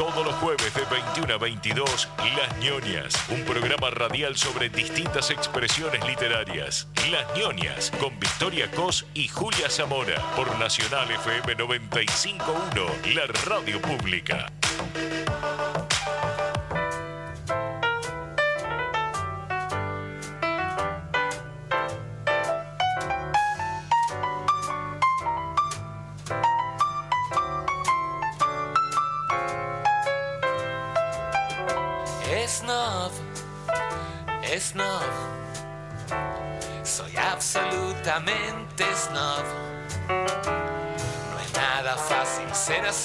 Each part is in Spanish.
todos los jueves de 21 a 22, Las ñoñas, un programa radial sobre distintas expresiones literarias. Las ñoñas, con Victoria Cos y Julia Zamora, por Nacional FM 951, la radio pública.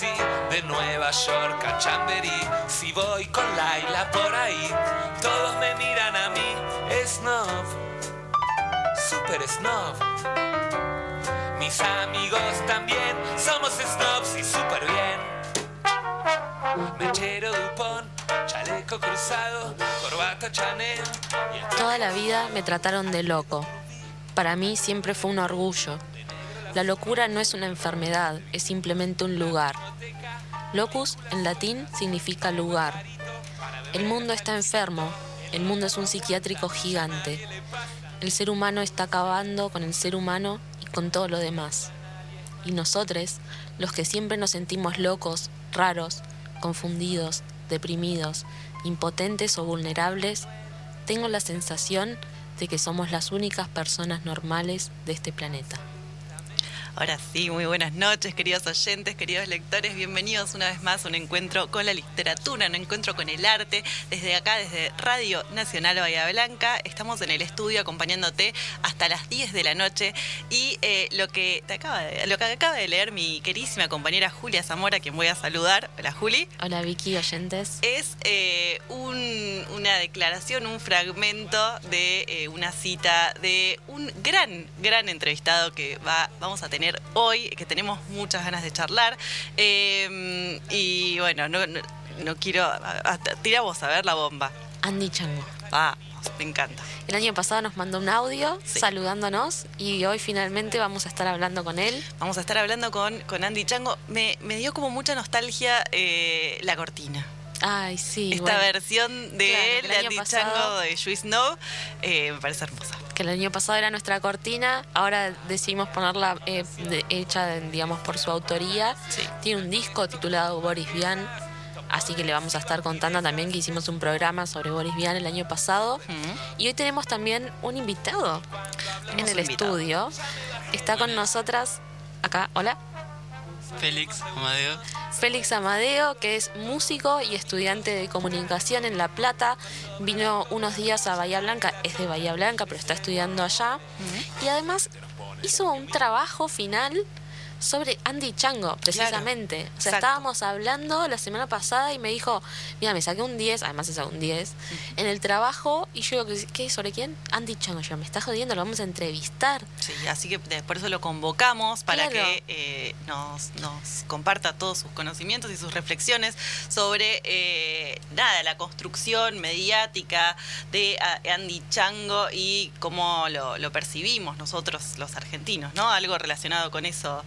De Nueva York a Chamberí. Si voy con Laila por ahí, todos me miran a mí. Snob, super snob. Mis amigos también somos snobs y super bien. Mechero Dupont, chaleco cruzado, corbata Chanel. Toda la vida me trataron de loco. Para mí siempre fue un orgullo. La locura no es una enfermedad, es simplemente un lugar. Locus en latín significa lugar. El mundo está enfermo, el mundo es un psiquiátrico gigante. El ser humano está acabando con el ser humano y con todo lo demás. Y nosotros, los que siempre nos sentimos locos, raros, confundidos, deprimidos, impotentes o vulnerables, tengo la sensación de que somos las únicas personas normales de este planeta. Ahora sí, muy buenas noches, queridos oyentes, queridos lectores. Bienvenidos una vez más a un encuentro con la literatura, un encuentro con el arte. Desde acá, desde Radio Nacional Bahía Blanca, estamos en el estudio acompañándote hasta las 10 de la noche. Y eh, lo, que te acaba de, lo que acaba de leer mi querísima compañera Julia Zamora, quien voy a saludar. Hola, Juli. Hola Vicky, oyentes. Es eh, un- una declaración, un fragmento de eh, una cita de un gran, gran entrevistado que va, vamos a tener hoy, que tenemos muchas ganas de charlar. Eh, y bueno, no, no, no quiero. Tira vos a ver la bomba. Andy Chango. Vamos, me encanta. El año pasado nos mandó un audio Sí. saludándonos y hoy finalmente vamos a estar hablando con él. Vamos a estar hablando con, con Andy Chango. Me, me dio como mucha nostalgia eh, la cortina. Ay, sí. Esta bueno, versión de Claro, él, de Andy pasado- Chango, de Juice Snow, eh, me parece hermosa. Que el año pasado era nuestra cortina, ahora decidimos ponerla eh, de- hecha, digamos, por su autoría. Sí. Tiene un disco titulado Boris Vian, así que le vamos a estar contando también que hicimos un programa sobre Boris Vian el año pasado. Y hoy tenemos también un invitado en el invitado. estudio. Está con nosotras acá, hola, Félix Amadeo. Félix Amadeo, que es músico y estudiante de comunicación en La Plata. Vino unos días a Bahía Blanca, es de Bahía Blanca, pero está estudiando allá. Y además hizo un trabajo final sobre Andy Chango, precisamente. O sea, exacto. estábamos hablando la semana pasada y me dijo, mira, me saqué un 10, además es un 10, en el trabajo. Y yo digo, ¿qué? ¿Sobre quién? Andy Chango. Yo, me está jodiendo, lo vamos a entrevistar. Sí, así que por eso lo convocamos para Claro. que eh, nos, nos comparta todos sus conocimientos y sus reflexiones sobre eh, nada, la construcción mediática de Andy Chango y cómo lo, lo percibimos nosotros los argentinos, ¿no? Algo relacionado con eso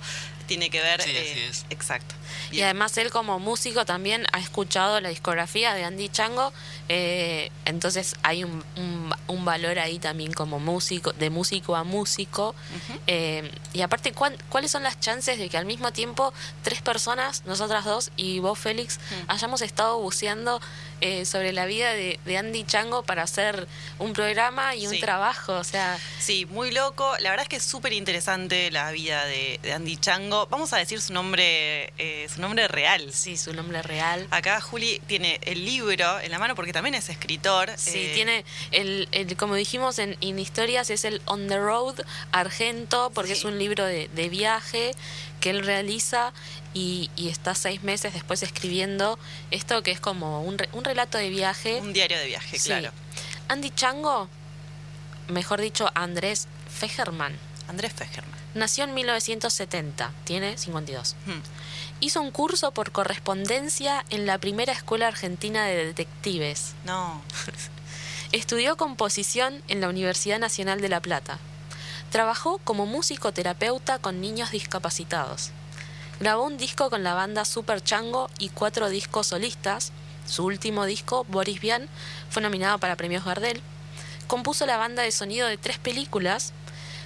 tiene que ver. Sí, eh, así es. Exacto. Y además él como músico también ha escuchado la discografía de Andy Chango, eh, entonces hay un, un- un valor ahí también como músico, de músico a músico. Eh, y aparte, ¿cuán- ¿cuáles son las chances de que al mismo tiempo tres personas, nosotras dos y vos Félix, Mm. hayamos estado buceando eh, sobre la vida de, de Andy Chango para hacer un programa y un Sí. trabajo? O sea, Sí, muy loco. La verdad es que es súper interesante la vida de, de Andy Chango. Vamos a decir su nombre, eh, su nombre real. sí, su nombre real. Acá Juli tiene el libro en la mano porque también es escritor. Sí, Eh, tiene, el, el- como dijimos en, en Historias, es el On the Road Argento, porque Sí. es un libro de, de viaje que él realiza y, y está seis meses después escribiendo esto que es como un, re- un relato de viaje. un diario de viaje, Sí. claro. Andy Chango, mejor dicho, Andrés Fegerman, Andrés Fegerman. nació en 1970, tiene 52. Hmm. Hizo un curso por correspondencia en la primera escuela argentina de detectives. No, Estudió composición en la Universidad Nacional de La Plata. Trabajó como músico terapeuta con niños discapacitados. Grabó un disco con la banda Super Chango y cuatro discos solistas. Su último disco, Boris Vian, fue nominado para premios Gardel. Compuso la banda de sonido de tres películas.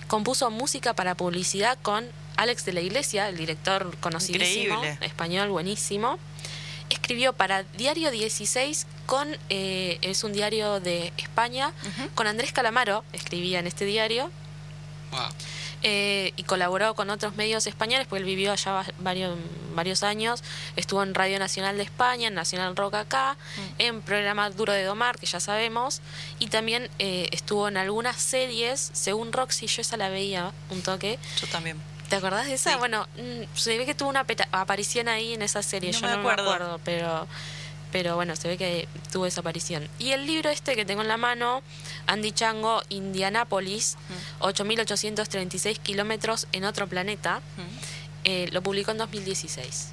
Compuso música para publicidad con Alex de la Iglesia, el director conocidísimo, Increíble. español buenísimo. Escribió para Diario 16 con, eh, es un diario de España, con Andrés Calamaro, escribía en este diario, Wow. eh, y colaboró con otros medios españoles, porque él vivió allá va- varios, varios años. Estuvo en Radio Nacional de España, en Nacional Rock acá, en programa Duro de Domar, que ya sabemos, y también eh, estuvo en algunas series, según Roxy, yo esa la veía un toque. Yo también. ¿Te acordás de esa? Sí. Bueno, mm, se ve que tuvo una peta- aparición ahí en esa serie, No yo me no acuerdo. me acuerdo, pero... Pero bueno, se ve que tuvo esa aparición. Y el libro este que tengo en la mano, Andy Chango, Indianápolis, 8.836 kilómetros en otro planeta, eh, lo publicó en 2016.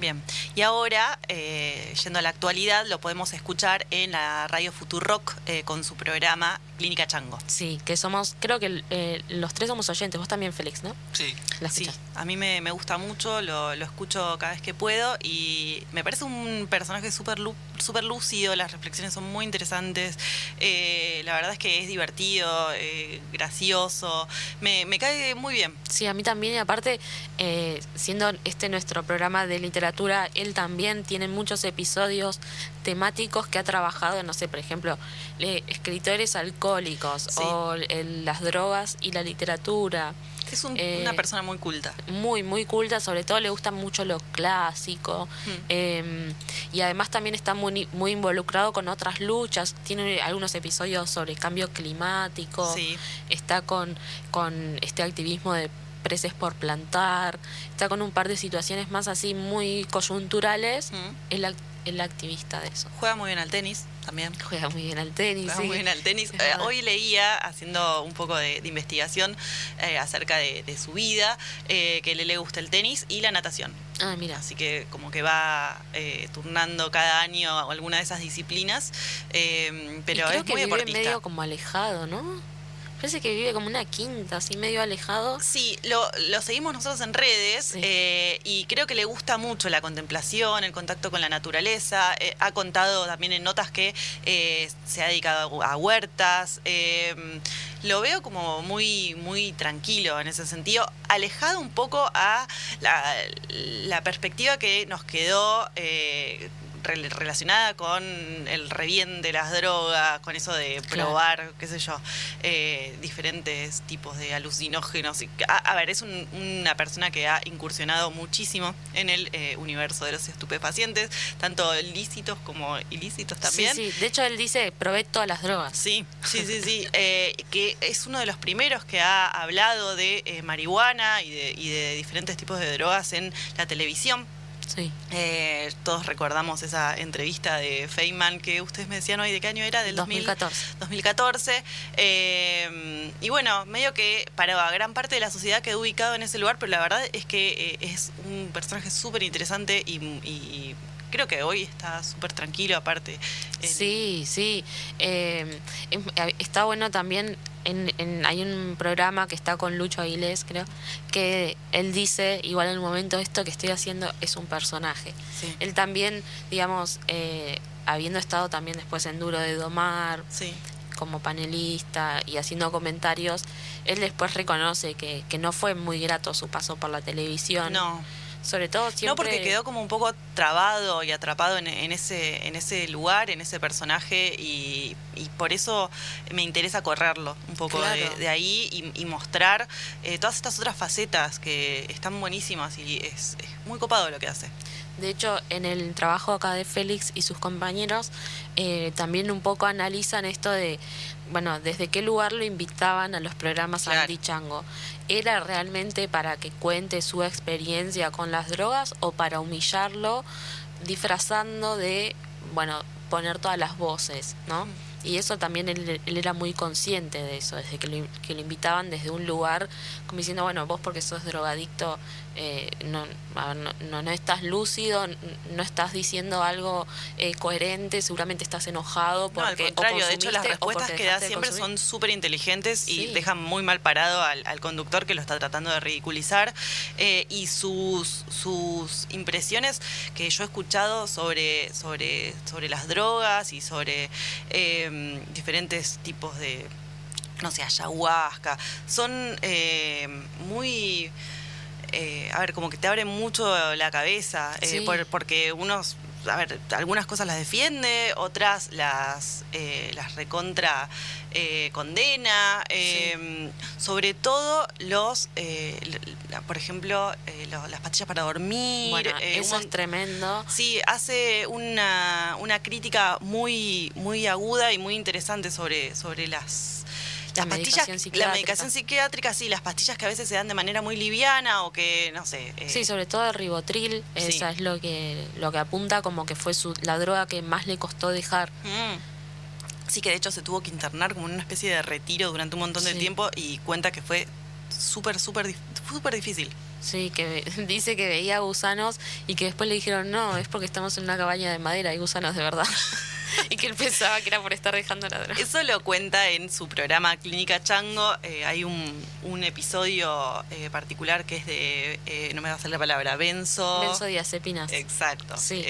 Bien. Y ahora, eh, yendo a la actualidad, lo podemos escuchar en la radio Futurock eh, con su programa Clínica Chango. Sí, que somos, creo que eh, los tres somos oyentes, vos también, Félix, ¿no? Sí. La Sí, a mí me, me gusta mucho, lo, lo escucho cada vez que puedo y me parece un personaje súper súper lúcido, las reflexiones son muy interesantes, eh, la verdad es que es divertido, eh, gracioso, me, me cae muy bien. Sí, a mí también, y aparte, eh, siendo este nuestro programa de literatura, él también tiene muchos episodios temáticos que ha trabajado, no sé, por ejemplo, escritores alcohólicos Sí. o el- las drogas y la literatura. Es un- Eh, una persona muy culta. Muy, muy culta, sobre todo le gusta mucho lo clásico. Mm. eh, y además también está muy, muy involucrado con otras luchas. Tiene algunos episodios sobre cambio climático. Sí. Está con, con este activismo de preces por plantar. Está con un par de situaciones más así muy coyunturales. Mm. El, ac- el activista de eso. Juega muy bien al tenis también. Juega muy bien al tenis. Juega sí. muy bien al tenis. Eh, hoy leía, haciendo un poco de, de investigación eh, acerca de, de su vida, eh, que le, le gusta el tenis y la natación. Ah, mira. Así que como que va eh, turnando cada año alguna de esas disciplinas, eh, pero y creo es que muy vive deportista. medio como alejado, ¿no? Parece que vive como una quinta, así medio alejado. Sí, lo, lo seguimos nosotros en redes Sí. eh, y creo que le gusta mucho la contemplación, el contacto con la naturaleza. Eh, ha contado también en notas que eh, se ha dedicado a huertas. lo veo como muy, muy tranquilo en ese sentido, alejado un poco a la, la perspectiva que nos quedó. Rel- relacionada con el revién de las drogas, con eso de Claro. probar, qué sé yo, eh, diferentes tipos de alucinógenos. A, a ver, es un- una persona que ha incursionado muchísimo en el eh, universo de los estupefacientes, tanto lícitos como ilícitos también. Sí, sí. De hecho, él dice, probé todas las drogas. Sí, sí, sí, sí. eh, que es uno de los primeros que ha hablado de eh, marihuana y de, y de diferentes tipos de drogas en la televisión. Sí. Eh, todos recordamos esa entrevista de Feynman que ustedes me decían hoy, ¿de qué año era? Del 2000 2014. 2014. eh, y bueno, medio que para gran parte de la sociedad quedó ubicado en ese lugar, pero la verdad es que eh, es un personaje súper interesante y, y creo que hoy está súper tranquilo aparte. Sí, sí. Eh, está bueno también, en, en- hay un programa que está con Lucho Aguilés, creo, que él dice, igual en el momento esto que estoy haciendo es un personaje. Sí. Él también, digamos, eh, habiendo estado también después en Duro de Domar, Sí. como panelista y haciendo comentarios, él después reconoce que, que no fue muy grato su paso por la televisión. No, Sobre todo siempre... no porque quedó como un poco trabado y atrapado en, en ese en ese lugar, en ese personaje y, y por eso me interesa correrlo un poco de, ahí y, y mostrar eh, todas estas otras facetas que están buenísimas y es, es muy copado lo que hace. De hecho, en el trabajo acá de Félix y sus compañeros, eh, también un poco analizan esto de, bueno, desde qué lugar lo invitaban a los programas Claro. anti-chango. ¿Era realmente para que cuente su experiencia con las drogas o para humillarlo, disfrazando de, bueno, poner todas las voces, ¿no? Y eso también él, él era muy consciente de eso, desde que lo, que lo invitaban desde un lugar, como diciendo, bueno, vos porque sos drogadicto eh, no, no, no, estás lúcido, no estás diciendo algo eh, coherente, seguramente estás enojado. Porque, no, al contrario, de hecho las respuestas que da siempre son súper inteligentes y dejan muy mal parado al, conductor que lo está tratando de ridiculizar. Eh, y sus, sus impresiones que yo he escuchado sobre, sobre, sobre las drogas y sobre diferentes tipos de no sé, ayahuasca, son muy eh, a ver, como que te abre mucho la cabeza, eh, porque unos, a ver, algunas cosas las defiende, otras las, eh, las recontra condena, sobre todo los, por ejemplo, las pastillas para dormir. Bueno, eso es tremendo. Sí, hace una, una crítica muy, muy aguda y muy interesante sobre, sobre las las pastillas, la medicación psiquiátrica, sí, las pastillas que a veces se dan de manera muy liviana o que, no sé. Eh. Sí, sobre todo el ribotril, esa es lo que, lo que apunta como que fue su, la droga que más le costó dejar. Mm. Sí, que de hecho se tuvo que internar como en una especie de retiro durante un montón de tiempo y cuenta que fue súper, súper, súper difícil. Sí, que dice que veía gusanos y que después le dijeron, no, es porque estamos en una cabaña de madera, hay gusanos de verdad. y que él pensaba que era por estar dejando la droga. Eso lo cuenta en su programa Clínica Chango. Eh, hay un, un episodio eh, particular que es de, eh, no me va a hacer la palabra, benzo. Benzodiazepinas. Exacto. Sí.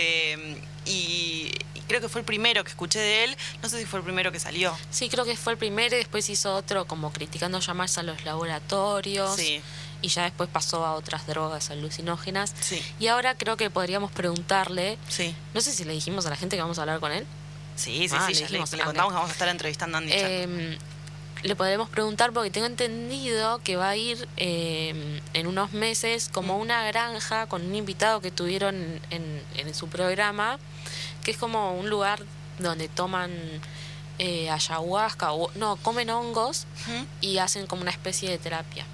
y, creo que fue el primero que escuché de él. No sé si fue el primero que salió. Sí, creo que fue el primero y después hizo otro como criticando llamarse a los laboratorios. Sí y ya después pasó a otras drogas alucinógenas. Sí. Y ahora creo que podríamos preguntarle, sí. no sé si le dijimos a la gente que vamos a hablar con él. Sí, sí, ah, sí, le, contamos que vamos a estar entrevistando a Andy eh, Le podremos preguntar porque tengo entendido que va a ir em, en unos meses como mm. una granja con un invitado que tuvieron en, en su programa, que es como un lugar donde toman eh, ayahuasca o no, comen hongos y hacen como una especie de terapia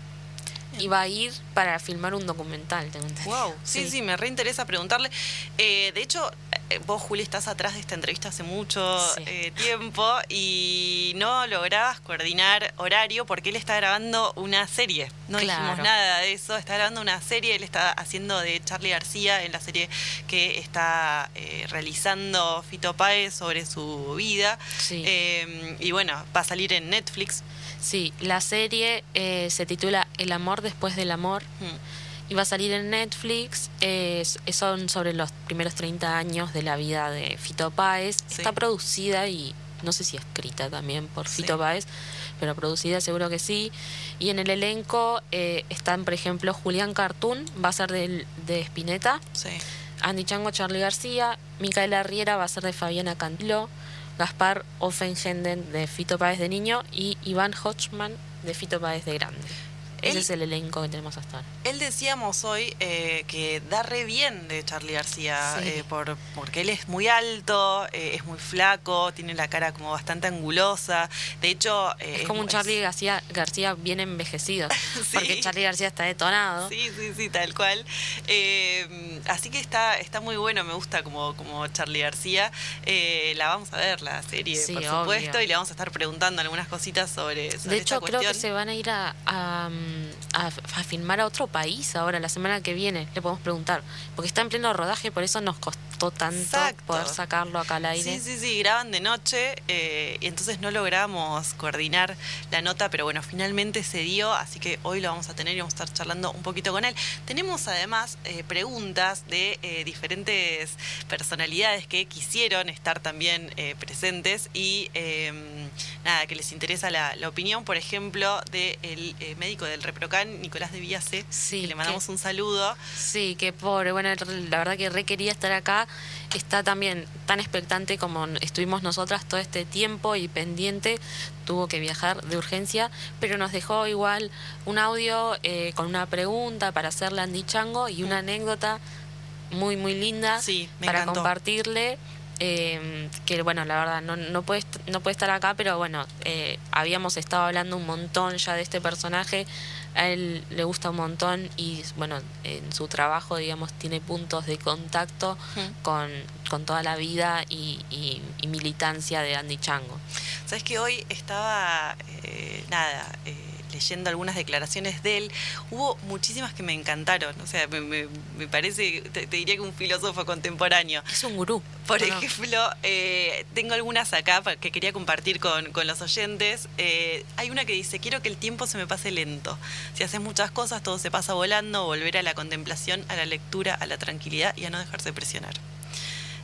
iba a ir para filmar un documental, tengo entendido. Wow, sí, sí, me reinteresa preguntarle. Eh, de hecho, eh, vos, Juli, estás atrás de esta entrevista hace mucho eh, tiempo y no lograbas coordinar horario porque él está grabando una serie. No dijimos nada de eso, está grabando una serie, él está haciendo de Charlie García en la serie que está realizando Fito Páez sobre su vida. y bueno, va a salir en Netflix. Sí, la serie eh, se titula El amor después del amor mm. y va a salir en Netflix. son sobre los primeros 30 años de la vida de Fito Páez. Está producida y no sé si escrita también por Fito Páez, pero producida seguro que sí. Y en el elenco eh, están, por ejemplo, Julián Cartoon, va a ser de, de Spinetta. Andy Chango, Charlie García. Micaela Riera va a ser de Fabiana Cantilo. Gaspar Offenhenden de Fito Páez de niño y Iván Hodgman de Fito Páez de grande. Ese es el elenco que tenemos hasta ahora. Él decíamos hoy eh, que da re bien de Charlie García, eh, por, porque él es muy alto, eh, es muy flaco, tiene la cara como bastante angulosa. De hecho... es como un Charlie García, García bien envejecido, porque Charlie García está detonado. Sí, sí, sí, tal cual. así que está, está muy bueno, me gusta como, como Charlie García. la vamos a ver, la serie, por supuesto, y le vamos a estar preguntando algunas cositas sobre, sobre De hecho, creo que se van a ir a a, filmar a otro país ahora, la semana que viene, le podemos preguntar, porque está en pleno rodaje, por eso nos costó tanto poder sacarlo acá al aire. Sí, sí, sí, graban de noche eh, y entonces no logramos coordinar la nota, pero bueno, finalmente se dio, así que hoy lo vamos a tener y vamos a estar charlando un poquito con él. Tenemos además eh, preguntas de eh, diferentes personalidades que quisieron estar también presentes y em, nada, que les interesa la, opinión, por ejemplo, del médico del Reprocan, Nicolás de Villase, sí, que le mandamos un saludo. Sí, que pobre, bueno, la verdad que re quería estar acá, está también tan expectante como estuvimos nosotras todo este tiempo y pendiente, tuvo que viajar de urgencia, pero nos dejó igual un audio eh, con una pregunta para hacerle a Andy Chango y una anécdota muy, muy linda sí, para compartirle eh, que bueno, la verdad no, no, puede, no puede estar acá, pero bueno, eh, habíamos estado hablando un montón ya de este personaje, a él le gusta un montón y bueno, en su trabajo, digamos, tiene puntos de contacto con, con toda la vida y, y- y militancia de Andy Chango. Sabes que hoy estaba, eh, nada, eh, leyendo algunas declaraciones de él. Hubo muchísimas que me encantaron. O sea, me, me- me parece, te, te diría que un filósofo contemporáneo. Es un gurú. Por ejemplo, eh, tengo algunas acá que quería compartir con, con los oyentes. Eh, hay una que dice, quiero que el tiempo se me pase lento. Si haces muchas cosas, todo se pasa volando. Volver a la contemplación, a la lectura, a la tranquilidad y a no dejarse presionar.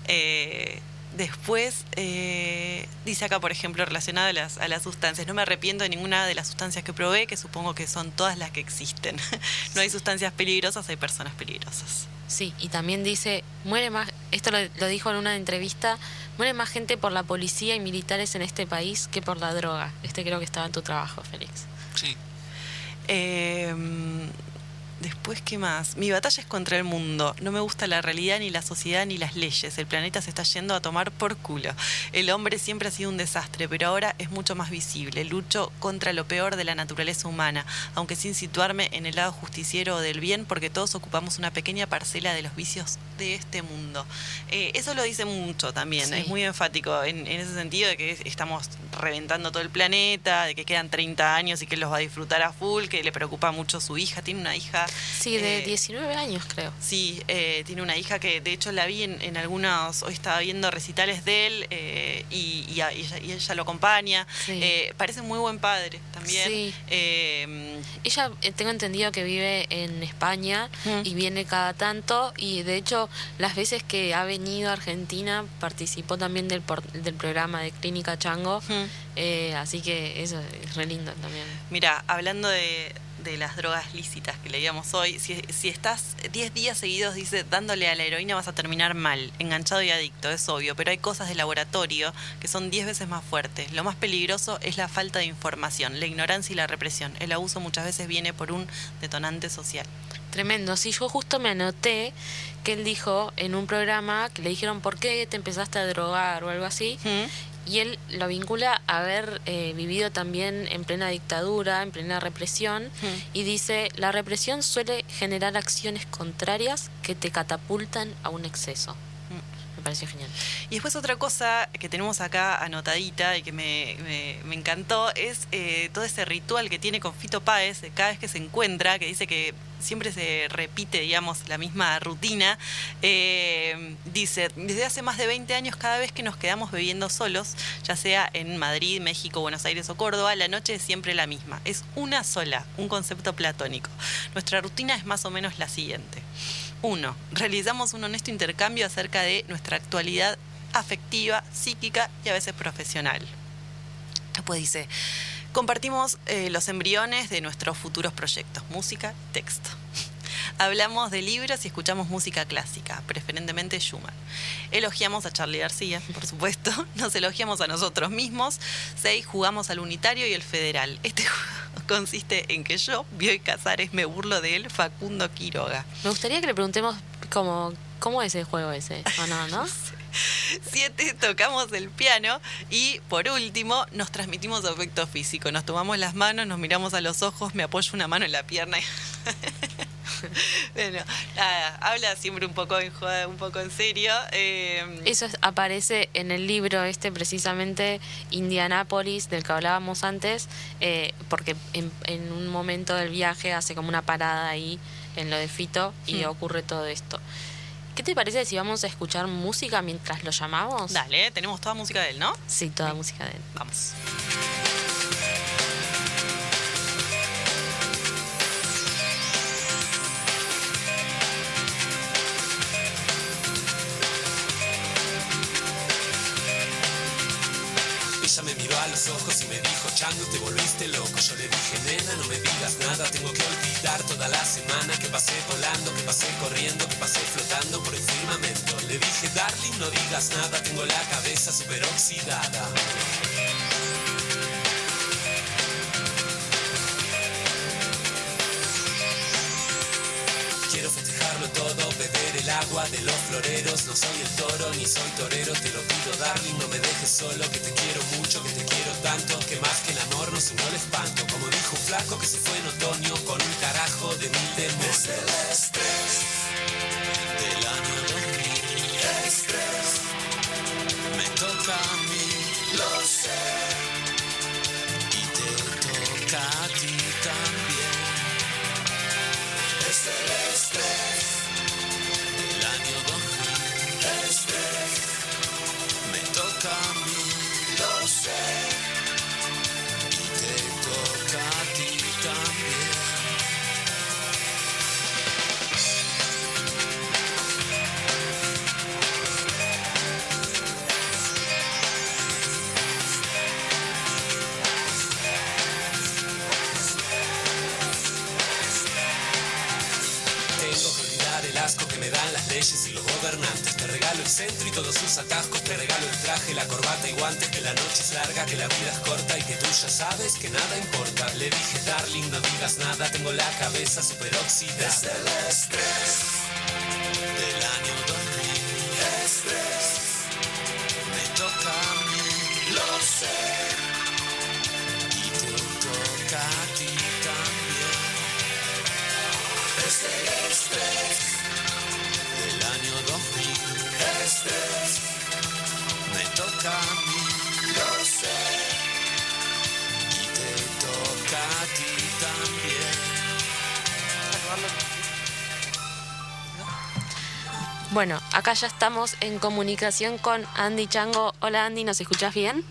Eh, después, eh, dice acá, por ejemplo, relacionado a las, a las sustancias, no me arrepiento de ninguna de las sustancias que probé, que supongo que son todas las que existen. no hay sustancias peligrosas, hay personas peligrosas. Sí, y también dice, muere más, esto lo, lo dijo en una entrevista, muere más gente por la policía y militares en este país que por la droga. Este creo que estaba en tu trabajo, Félix. Sí. Eh, después, ¿qué más? Mi batalla es contra el mundo. No me gusta la realidad, ni la sociedad, ni las leyes. El planeta se está yendo a tomar por culo. El hombre siempre ha sido un desastre, pero ahora es mucho más visible. Lucho contra lo peor de la naturaleza humana, aunque sin situarme en el lado justiciero o del bien, porque todos ocupamos una pequeña parcela de los vicios de este mundo. Eh, eso lo dice mucho también. Sí. Es muy enfático en, en ese sentido de que estamos reventando todo el planeta, de que quedan 30 años y que los va a disfrutar a full, que le preocupa mucho su hija. Tiene una hija. Sí, de eh, 19 años creo. Sí, eh, tiene una hija que de hecho la vi en, en algunos, hoy estaba viendo recitales de él eh, y, y a- y ella, y ella lo acompaña. Sí. Parece muy buen padre también. Sí. Ella, tengo entendido que vive en España Mm. y viene cada tanto y de hecho las veces que ha venido a Argentina participó también del, por- del programa de Clínica Chango, Mm. eh, así que eso es re lindo también. Mira, hablando de, de las drogas lícitas que leíamos hoy, si, si estás 10 días seguidos, dice, dándole a la heroína vas a terminar mal, enganchado y adicto, es obvio, pero hay cosas de laboratorio que son 10 veces más fuertes. Lo más peligroso es la falta de información, la ignorancia y la represión. El abuso muchas veces viene por un detonante social. Tremendo. Sí, yo justo me anoté que él dijo en un programa que le dijeron por qué te empezaste a drogar o algo así. Y él lo vincula a haber eh, vivido también en plena dictadura, en plena represión, y dice, la represión suele generar acciones contrarias que te catapultan a un exceso. Y después otra cosa que tenemos acá anotadita y que me, me- encantó es eh, todo ese ritual que tiene con Fito Páez cada vez que se encuentra, que dice que siempre se repite, digamos, la misma rutina. Eh, dice, desde hace más de 20 años cada vez que nos quedamos bebiendo solos, ya sea en Madrid, México, Buenos Aires o Córdoba, la noche es siempre la misma. Es una sola, un concepto platónico. Nuestra rutina es más o menos la siguiente. Uno, realizamos un honesto intercambio acerca de nuestra actualidad afectiva, psíquica y a veces profesional. Después dice, compartimos eh, los embriones de nuestros futuros proyectos, música, texto. Hablamos de libros y escuchamos música clásica, preferentemente Schumann. Elogiamos a Charlie García, por supuesto. Nos elogiamos a nosotros mismos. Seis, jugamos al unitario y el federal. Este consiste en que yo, Bioy Casares, me burlo de él, Facundo Quiroga. Me gustaría que le preguntemos cómo, cómo es el juego ese, ¿o no, no? Siete, tocamos el piano. Y por último, nos transmitimos afecto físico. Nos tomamos las manos, nos miramos a los ojos, me apoyo una mano en la pierna. y- bueno, nada, habla siempre un poco en joda, un poco en serio. eh, Eso es- aparece en el libro este precisamente, Indianápolis, del que hablábamos antes, eh, porque en, en un momento del viaje hace como una parada ahí en lo de Fito y Hmm. ocurre todo esto. ¿Qué te parece si vamos a escuchar música mientras lo llamamos? Dale, tenemos toda música de él, ¿no? Sí, toda música de él. Vamos. Y me dijo, Chango, te volviste loco. Yo le dije, nena, no me digas nada, tengo que olvidar toda la semana que pasé volando, que pasé corriendo, que pasé flotando por el firmamento. Le dije, darling, no digas nada, tengo la cabeza super oxidada. Quiero festejarlo todo, beber el agua de los floreros. No soy el toro ni soy torero, te lo pido, darling, no me dejes solo, que te quiero mucho, que te quiero tanto, que más que el amor no se el espanto. Como dijo un flaco que se fue en otoño con un carajo de mil demonios. Me dan las leyes y los gobernantes. Te regalo el centro y todos sus atascos. Te regalo el traje, la corbata y guantes. Que la noche es larga, que la vida es corta y que tú ya sabes que nada importa. Le dije, darling, no digas nada. Tengo la cabeza super oxidada. Desde el estrés Me toca a mí, lo sé. Y te toca a ti también. Bueno, acá ya estamos en comunicación con Andy Chango. Hola Andy, ¿nos escuchás bien?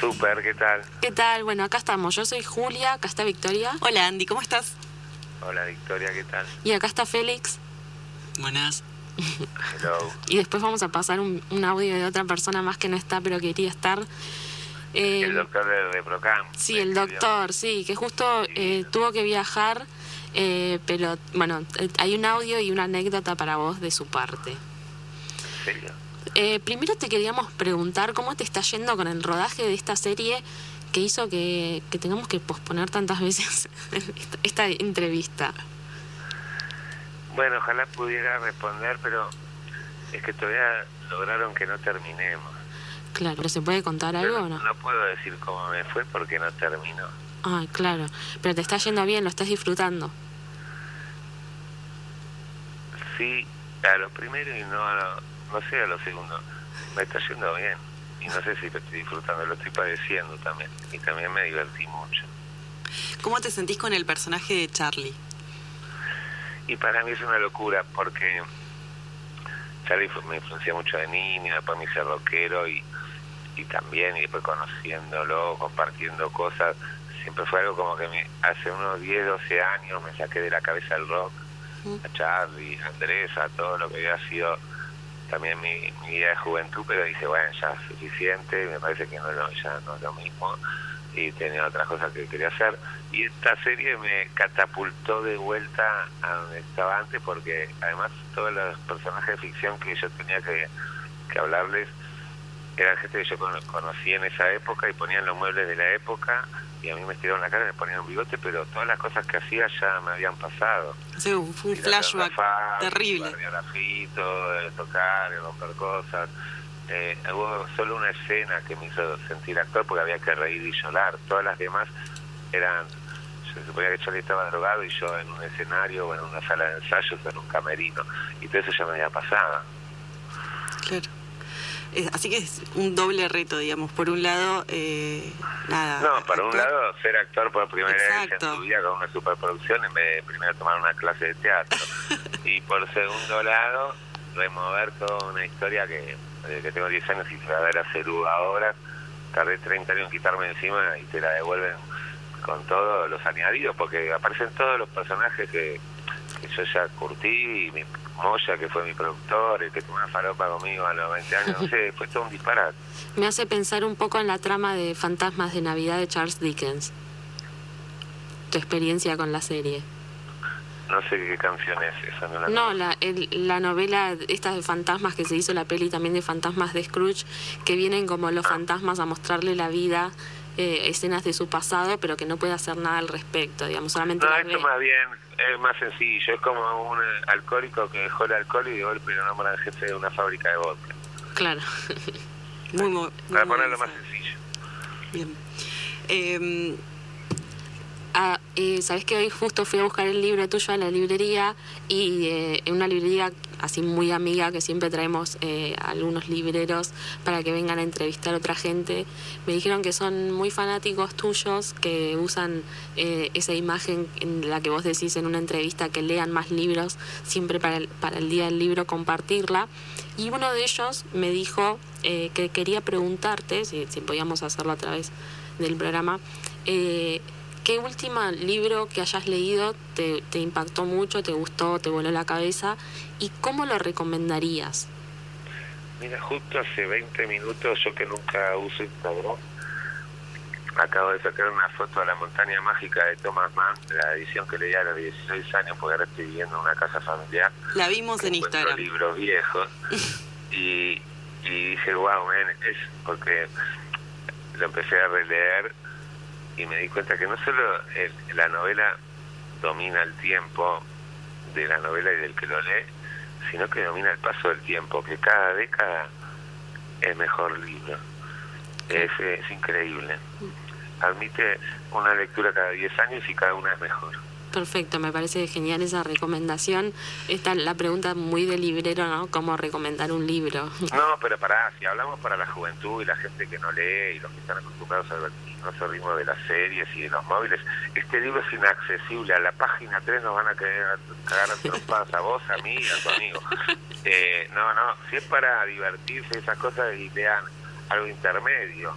Super, ¿qué tal? ¿Qué tal? Bueno, acá estamos. Yo soy Julia, acá está Victoria Hola Andy, ¿cómo estás? Hola Victoria, ¿qué tal? y acá está Félix. Buenas. Hello. Y después vamos a pasar un, un audio de otra persona más que no está, pero quería estar. Eh, El doctor de Reprocam. Sí, el doctor, sí, que justo eh, tuvo que viajar, eh, pero bueno, hay un audio y una anécdota para vos de su parte. Eh, primero te queríamos preguntar cómo te está yendo con el rodaje de esta serie que hizo que, que tengamos que posponer tantas veces esta entrevista. Bueno, ojalá pudiera responder, pero es que todavía lograron que no terminemos. Claro, pero ¿se puede contar algo no, o no? no puedo decir cómo me fue porque no terminó. Ah, claro, pero te está yendo bien, lo estás disfrutando. Sí, a lo primero y no a lo, no sé a lo segundo. Me está yendo bien. Y no sé si lo estoy disfrutando, lo estoy padeciendo también. Y también me divertí mucho. ¿Cómo te sentís con el personaje de Charlie? Y para mí es una locura porque Charlie me influencia mucho de niño, después me hice rockero y, y también, y después conociéndolo, compartiendo cosas, siempre fue algo como que me, hace unos 10, 12 años me saqué de la cabeza el rock, a Charlie, a Andrés, a todo lo que había sido también mi, mi vida de juventud, pero dije, bueno, ya es suficiente, me parece que no, lo- ya no es lo mismo y tenía otras cosas que quería hacer. Y esta serie me catapultó de vuelta a donde estaba antes porque además todos los personajes de ficción que yo tenía que, que hablarles eran gente que yo cono- conocí en esa época y ponían los muebles de la época y a mí me estiraron la cara y me ponían un bigote, pero todas las cosas que hacía ya me habían pasado. Sea, fue un flashback terrible. grafito, eh, tocar, romper cosas. Eh, hubo solo una escena que me hizo sentir actor porque había que reír y llorar. Todas las demás eran. Se suponía que Charlie estaba drogado y yo en un escenario o en una sala de ensayos o en un camerino. Y todo eso ya me había pasado. Claro. Eh, así que es un doble reto, digamos. Por un lado, eh, nada. No, para un lado, ser actor por primera vez en tu vida con una superproducción en vez de primero tomar una clase de teatro. y por segundo lado, remover toda una historia que desde que tengo 10 años y se va a Cerú ahora, tardé 30 años en quitarme encima y te la devuelven con todos los añadidos, porque aparecen todos los personajes que, que yo ya curtí, y mi Moya, que fue mi productor, el que tomó una falopa conmigo a los 20 años, no sé, fue todo un disparate. Me hace pensar un poco en la trama de Fantasmas de Navidad de Charles Dickens. Tu experiencia con la serie. No sé qué canción es esa, no la No, conozco. la, el- la novela, esta de fantasmas que se hizo la peli también de fantasmas de Scrooge, que vienen como los fantasmas a mostrarle la vida, eh, escenas de su pasado, pero que no puede hacer nada al respecto, digamos, solamente No, esto ve. más bien, es más sencillo, es como un alcohólico que dejó el alcohol y de golpe lo nombra el jefe de una fábrica de vodka. Claro. muy, muy, Para ponerlo más sencillo. Bien. Eh, ah, Sabes que hoy justo fui a buscar el libro tuyo a la librería y eh, en una librería así muy amiga que siempre traemos eh, algunos libreros para que vengan a entrevistar a otra gente. Me dijeron que son muy fanáticos tuyos, que usan esa imagen en la que vos decís en una entrevista que lean más libros, siempre para el, día del libro compartirla. Y uno de ellos me dijo que quería preguntarte, si, podíamos hacerlo a través del programa, ¿qué último libro que hayas leído te, te impactó mucho, te gustó, te voló la cabeza y cómo lo recomendarías? Mira, justo hace 20 minutos, yo que nunca uso Instagram, acabo de sacar una foto de la montaña mágica de Thomas Mann, la edición que leí a los 16 años, porque ahora estoy viviendo en una casa familiar. La vimos en Instagram. libros viejos. y, y dije, wow, man, es porque lo empecé a releer y me di cuenta que no solo el- la novela domina el tiempo de la novela y del que lo lee, sino que domina el paso del tiempo, que cada década es mejor libro. Es, es increíble. Admite una lectura cada 10 años y cada una es mejor. Perfecto, me parece genial esa recomendación. Está la pregunta muy de librero, ¿no? ¿Cómo recomendar un libro? No, pero pará, si hablamos para la juventud y la gente que no lee y los que están acostumbrados al vertiginoso ritmo de las series y de los móviles, este libro es inaccesible. A la página 3 nos van a querer cagar a trompadas a vos, a mí y a tu amigo. Eh, no, no, si es para divertirse esas cosas y lean algo intermedio,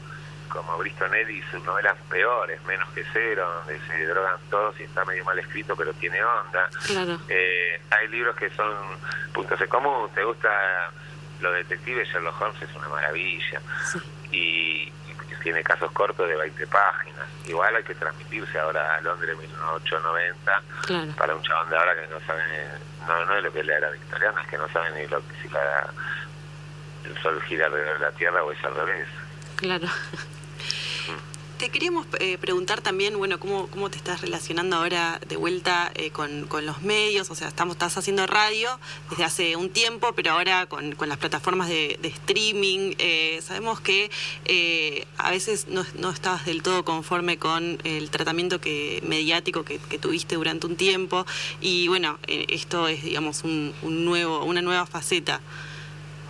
como Bristol Nelly y sus novelas peores, Menos que Cero, donde se drogan todos y está medio mal escrito, pero tiene onda. Claro. Eh, hay libros que son puntos en común. ¿Te gusta los detectives? Sherlock Holmes es una maravilla. Sí. Y tiene casos cortos de 20 páginas. Igual hay que transmitirse ahora a Londres 1890 Claro. para un chabón de ahora que no sabe, no, no es lo que es la era victoriana, es que no sabe ni lo que si la, el sol gira alrededor de la Tierra o es al revés. Claro. Te queríamos eh, preguntar también, bueno, cómo, cómo te estás relacionando ahora de vuelta eh, con, con los medios, o sea, estamos, estás haciendo radio desde hace un tiempo, pero ahora con, con las plataformas de, streaming, eh, sabemos que eh, a veces no, no estabas del todo conforme con el tratamiento que mediático que, tuviste durante un tiempo, y bueno, esto es, digamos, un nuevo, una nueva faceta.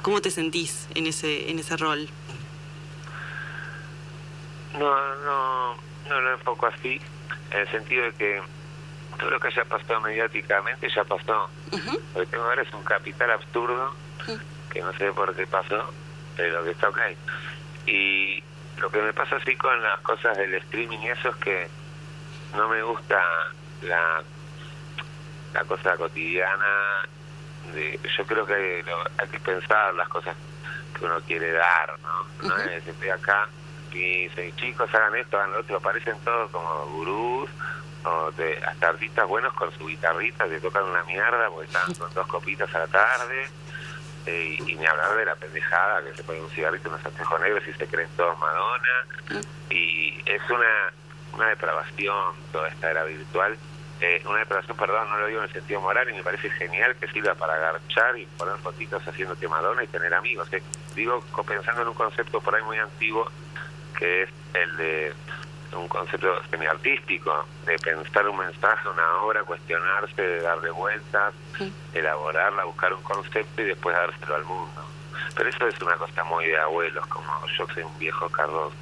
¿Cómo te sentís en ese, en ese rol? No, no, no lo enfoco así, en el sentido de que todo lo que haya pasado mediáticamente ya pasó. Ujú. Lo que tengo ahora es un capital absurdo, que no sé por qué pasó, pero que está ok. Y lo que me pasa así con las cosas del streaming y eso es que no me gusta la, la cosa cotidiana. De, yo creo que lo- hay que pensar las cosas que uno quiere dar, ¿no? No es estoy acá y dicen, chicos, hagan esto, hagan lo otro, aparecen todos como gurús, o de, hasta artistas buenos con su guitarrita, te tocan una mierda porque están con dos copitas a la tarde, eh, y, y ni hablar de la pendejada que se ponen un cigarrito, unos anteojos negros y se creen todos Madonna, y es una, una depravación toda esta era virtual, eh, una depravación, perdón, no lo digo en el sentido moral, y me parece genial que sirva para agarchar y poner fotitos haciéndote Madonna y tener amigos. eh. Digo, pensando en un concepto por ahí muy antiguo, que es el de un concepto semiartístico, de pensar un mensaje, una obra, cuestionarse, de darle vueltas, elaborarla, buscar un concepto y después dárselo al mundo. Pero eso es una cosa muy de abuelos, como yo soy un viejo cardoso.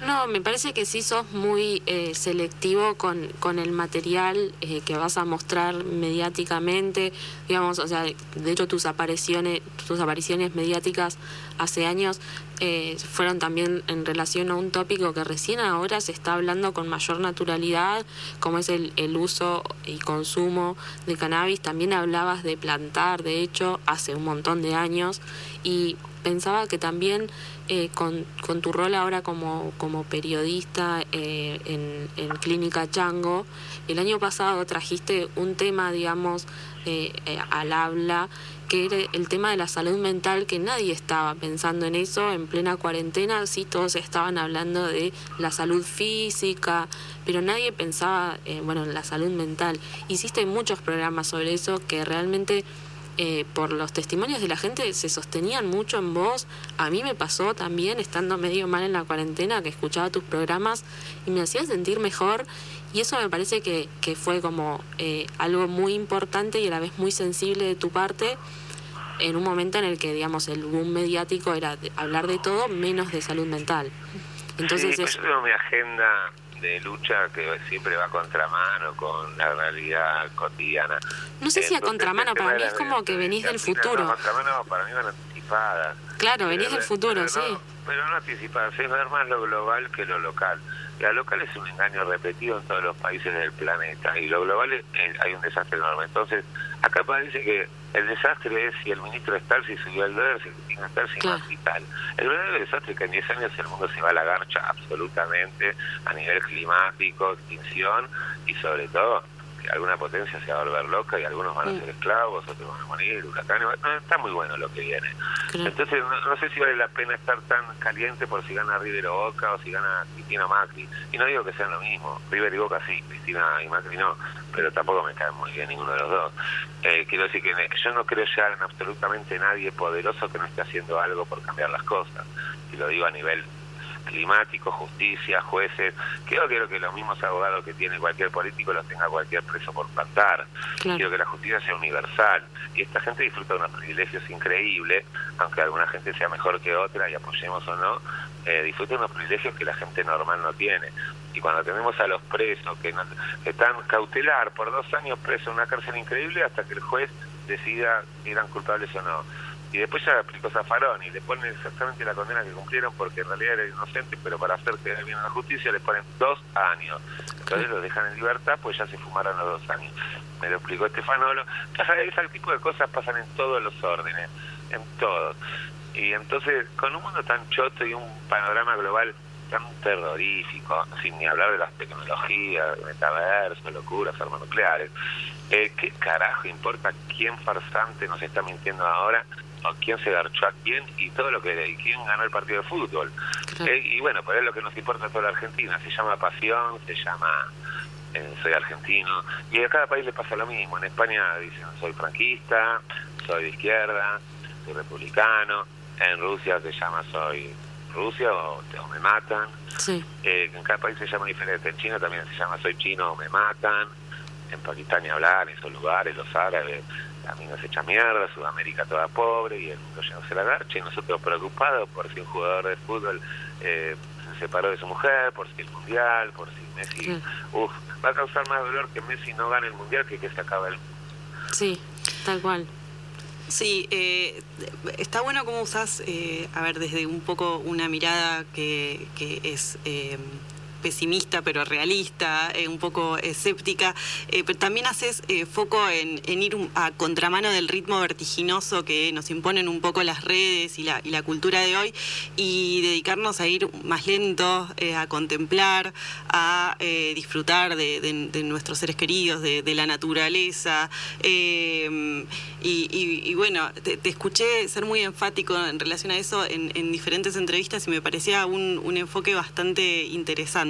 No, me parece que sí sos muy eh, selectivo con, con el material eh, que vas a mostrar mediáticamente, digamos, o sea, de hecho tus apariciones, tus apariciones mediáticas hace años eh, fueron también en relación a un tópico que recién ahora se está hablando con mayor naturalidad, como es el, el uso y consumo de cannabis. También hablabas de plantar, de hecho, hace un montón de años y pensaba que también eh, con, tu rol ahora como, como periodista eh, en, Clínica Chango, el año pasado trajiste un tema, digamos, eh, al habla, que era el tema de la salud mental, que nadie estaba pensando en eso en plena cuarentena, sí todos estaban hablando de la salud física, pero nadie pensaba, bueno, en la salud mental. Hiciste muchos programas sobre eso que realmente eh, por los testimonios de la gente se sostenían mucho en vos. A mí me pasó también, estando medio mal en la cuarentena, que escuchaba tus programas y me hacía sentir mejor. Y eso me parece que, que fue como eh, algo muy importante y a la vez muy sensible de tu parte en un momento en el que, digamos, el boom mediático era hablar de todo menos de salud mental. Entonces sí, yo tengo mi agenda de lucha que siempre va a contramano con la realidad cotidiana. No sé si a contramano, para mí es como que venís del futuro. No, contramano para mí van anticipadas. Claro, venís del futuro, sí. Pero no anticipadas, es ver más lo global que lo local. La local es un engaño repetido en todos los países del planeta y lo global es, hay un desastre enorme. Entonces, acá parece que el desastre es si el ministro es tal, si subió el dólar, si tiene tal, si no y tal. El verdadero desastre es que en 10 años el mundo se va a la garcha absolutamente a nivel climático, extinción y sobre todo alguna potencia se va a volver loca y algunos van a mm. ser esclavos, otros van a morir, huracanes. está muy bueno lo que viene. Entonces, no, sé si vale la pena estar tan caliente por si gana River o Boca o si gana Cristina Macri. Y no digo que sean lo mismo. River y Boca sí, Cristina y Macri no. Pero tampoco me cae muy bien ninguno de los dos. Eh, quiero decir que yo no creo ya en absolutamente nadie poderoso que no esté haciendo algo por cambiar las cosas. Y lo digo a nivel climático, justicia, jueces. Creo, quiero que los mismos abogados que tiene cualquier político los tenga cualquier preso por plantar. Quiero que la justicia sea universal. Y esta gente disfruta de unos privilegios increíbles, aunque alguna gente sea mejor que otra y apoyemos o no, eh, disfruta de unos privilegios que la gente normal no tiene. Y cuando tenemos a los presos que, están cautelar por dos años presos en una cárcel increíble hasta que el juez decida si eran culpables o no y después ya aplicó Zafarón y le ponen exactamente la condena que cumplieron porque en realidad era inocente, pero para hacer quedar bien a la justicia le ponen dos años. Entonces los dejan en libertad, pues ya se fumaron los dos años. Me lo explicó Estefanolo. Ese tipo de cosas pasan en todos los órdenes, en todos. Y entonces, con un mundo tan choto y un panorama global tan terrorífico, sin ni hablar de las tecnologías, metaverso, locuras, armas nucleares, eh, ¿qué carajo importa quién farsante nos está mintiendo ahora o quién se garchó a quién y todo lo que y quién ganó el partido de fútbol. Eh, y bueno, pues es lo que nos importa a toda la Argentina. Se llama pasión, se llama eh, soy argentino. Y a cada país le pasa lo mismo. En España dicen soy franquista, soy de izquierda, soy republicano. En Rusia se llama soy Rusia o, me matan. Eh, en cada país se llama diferente. En China también se llama soy chino o me matan. En Pakistán ni hablar, en esos lugares, los árabes también nos echa mierda, Sudamérica toda pobre y el mundo se la garcha y nosotros preocupados por si un jugador de fútbol eh, se separó de su mujer, por si el mundial, por si Messi, uf, va a causar más dolor que Messi no gane el mundial que que se acabe el Sí, tal cual. Sí, eh, está bueno cómo usas, eh, a ver, desde un poco una mirada que, que es eh, pesimista pero realista, eh, un poco escéptica, eh, pero también haces eh, foco en, ir a contramano del ritmo vertiginoso que nos imponen un poco las redes y la, y la cultura de hoy y dedicarnos a ir más lento, a contemplar, a disfrutar de, nuestros seres queridos, de, la naturaleza. Y, bueno, te, escuché ser muy enfático en relación a eso en, diferentes entrevistas y me parecía un enfoque bastante interesante.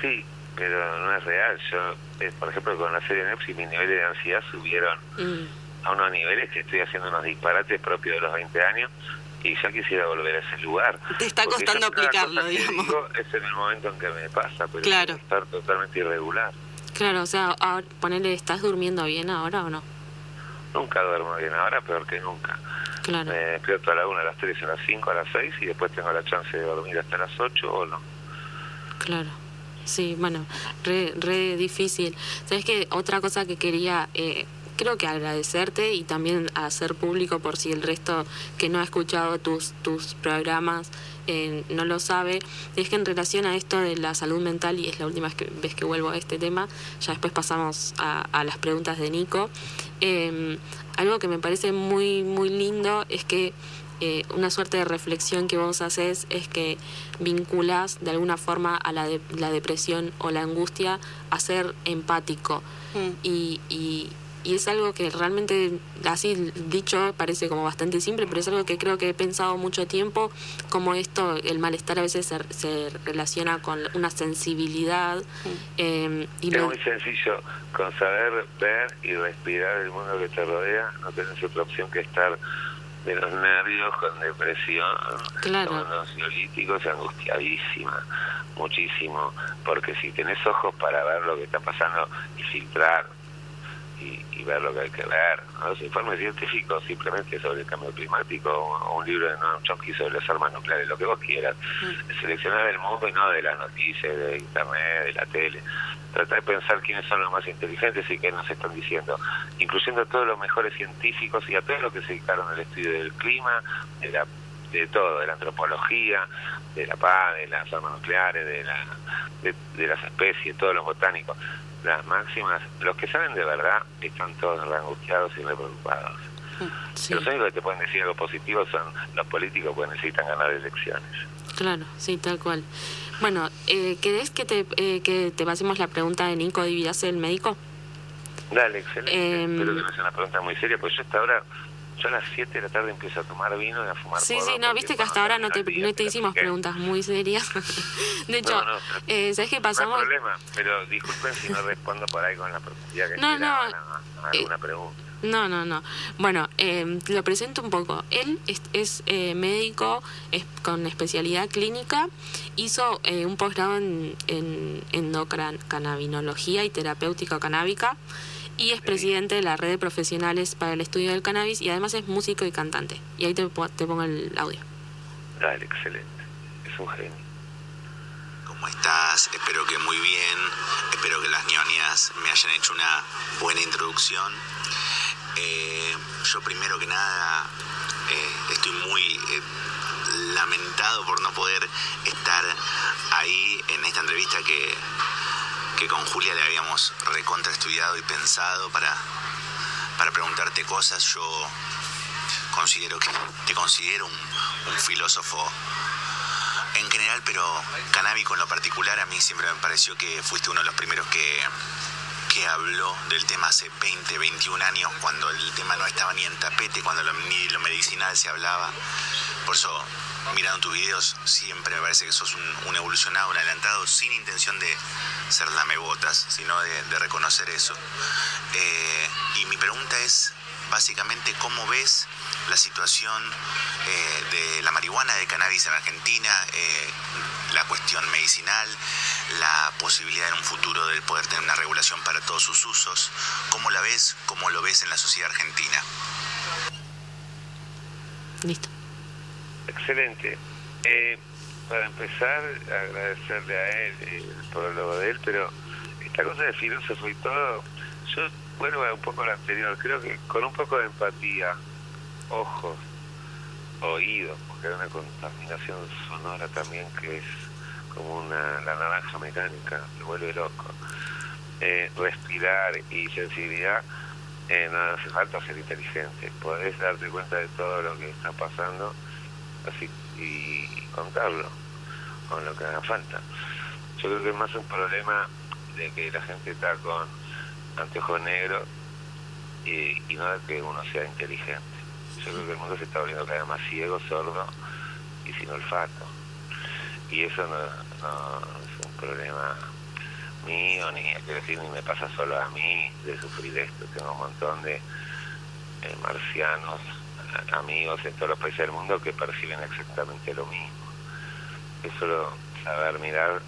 Sí, pero no es real. Yo, eh, por ejemplo, con la serie Netflix, mis niveles de ansiedad subieron mm. a unos niveles que estoy haciendo unos disparates propios de los 20 años y ya quisiera volver a ese lugar. Te está costando aplicarlo, digamos. es en el momento en que me pasa, pero claro. estar totalmente irregular. Claro, o sea, ahora, ponele, ¿estás durmiendo bien ahora o no? Nunca duermo bien ahora, peor que nunca. Claro. Me despierto a la 1, a las 3, a las 5, a las 6 y después tengo la chance de dormir hasta las 8 o no. Claro. Sí, bueno, re, re difícil. ¿Sabes qué? Otra cosa que quería eh, creo que agradecerte y también hacer público por si el resto que no ha escuchado tus, tus programas eh, no lo sabe, es que en relación a esto de la salud mental, y es la última vez que, vuelvo a este tema, ya después pasamos a, las preguntas de Nico, em, algo que me parece muy, muy lindo es que eh, una suerte de reflexión que vos haces es que vinculas de alguna forma a la, la depresión o la angustia a ser empático. Mm. Y, y, y es algo que realmente, así dicho, parece como bastante simple, pero es algo que creo que he pensado mucho tiempo, como esto, el malestar a veces se, se relaciona con una sensibilidad. Mm. Eh, y es muy sencillo, con saber ver y respirar el mundo que te rodea, no tienes otra opción que estar de los nervios con depresión, claro. tomando ansiolíticos, angustiadísima, muchísimo, porque si tenés ojos para ver lo que está pasando y filtrar ver lo que hay que ver. Los informes científicos simplemente sobre el cambio climático o un libro de Noam Chomsky sobre las armas nucleares, lo que vos quieras. Mm. Seleccionar el mundo y no de las noticias, de internet, de la tele. Tratar de pensar quiénes son los más inteligentes y qué nos están diciendo, incluyendo a todos los mejores científicos y a todos los que se dedicaron al estudio del clima, de la de todo, de la antropología, de la paz, de las armas nucleares, de, la, de, de las especies, todos los botánicos las máximas, los que saben de verdad están todos angustiados y preocupados. Mm, los únicos que te pueden decir algo positivo son los políticos que necesitan ganar elecciones. Claro, sí, tal cual. Bueno, eh, ¿querés que te, eh, que te pasemos la pregunta de Nico Dividas, el médico? Dale, excelente. Eh, Espero que no sea una pregunta muy seria, porque yo hasta ahora yo a las 7 de la tarde empiezo a tomar vino y a fumar Sí, sí, no, viste que hasta ahora no te, no te hicimos preguntas muy serias. de hecho, eh, ¿sabes qué pasamos? No hay problema, pero disculpen si no respondo por ahí con la profundidad que no, no, a, alguna eh, pregunta. No, no, no. Bueno, eh, lo presento un poco. Él es, es eh, médico es con especialidad clínica. Hizo eh, un posgrado en, en endocannabinología y terapéutica canábica y es presidente de la red de profesionales para el estudio del cannabis y además es músico y cantante. Y ahí te, te pongo el audio. Dale, excelente. Es un genio. ¿Cómo estás? Espero que muy bien. Espero que las ñoñas me hayan hecho una buena introducción. Eh, yo primero que nada eh, estoy muy eh, lamentado por no poder estar ahí en esta entrevista que que con Julia le habíamos recontraestudiado y pensado para, para preguntarte cosas. Yo considero que te considero un, filósofo en general, pero canábico en lo particular, a mí siempre me pareció que fuiste uno de los primeros que, que habló del tema hace 20, 21 años, cuando el tema no estaba ni en tapete, cuando lo, ni lo medicinal se hablaba. Por eso mirando tus videos siempre me parece que sos un, evolucionado, un adelantado, sin intención de ser lamebotas, sino de, reconocer eso. Eh, y mi pregunta es, básicamente, ¿cómo ves la situación eh, de la marihuana, de cannabis en Argentina, eh, la cuestión medicinal, la posibilidad en un futuro de poder tener una regulación para todos sus usos? ¿Cómo la ves? ¿Cómo lo ves en la sociedad argentina? Listo. Excelente. Eh, para empezar, agradecerle a él el prólogo de él, pero esta cosa de filósofo y todo, yo vuelvo un poco a lo anterior, creo que con un poco de empatía, ojos, oídos, porque hay una contaminación sonora también que es como una la naranja mecánica, me vuelve loco. Eh, respirar y sensibilidad, eh, no hace falta ser inteligente, podés darte cuenta de todo lo que está pasando y contarlo con lo que haga falta. Yo creo que es más un problema de que la gente está con anteojos negros y, no de que uno sea inteligente. Yo creo que el mundo se está volviendo cada vez más ciego, sordo y sin olfato. Y eso no, es un problema mío, ni que decir, ni me pasa solo a mí de sufrir esto. Tengo un montón de marcianos amigos en todos los países del mundo que perciben exactamente lo mismo. Es solo saber mirar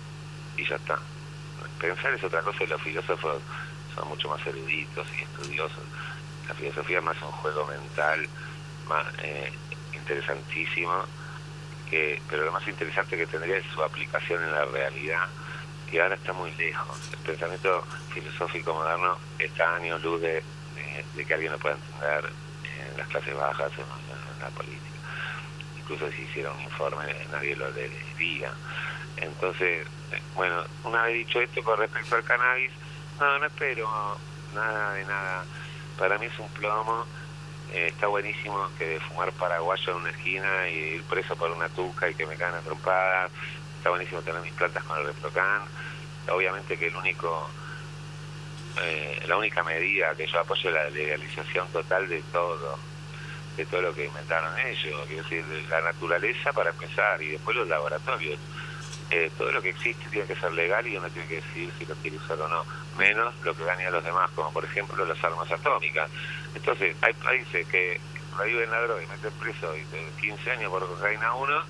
y ya está. Pensar es otra cosa y los filósofos son mucho más eruditos y estudiosos. La filosofía es más un juego mental, más eh, interesantísimo, que, pero lo más interesante que tendría es su aplicación en la realidad, y ahora está muy lejos. El pensamiento filosófico moderno está a años luz de de, que alguien lo pueda entender en las clases bajas o en, la política. Incluso si hiciera un informe nadie lo leería. Entonces, bueno, una vez dicho esto con respecto al cannabis, no, no espero nada de nada. Para mí es un plomo. Eh, está buenísimo que de fumar paraguayo en una esquina y ir preso por una tuca y que me caen a. Está buenísimo tener mis plantas con el reprocan. Obviamente que el único eh, la única medida que yo apoyo es la legalización total de todo, de todo lo que inventaron ellos, quiero decir, de la naturaleza para empezar y después los laboratorios. Eh, todo lo que existe tiene que ser legal y uno tiene que decidir si lo quiere usar o no, menos lo que a los demás, como por ejemplo las armas atómicas. Entonces, hay países que reviven la droga y meten preso de 15 años por reina uno,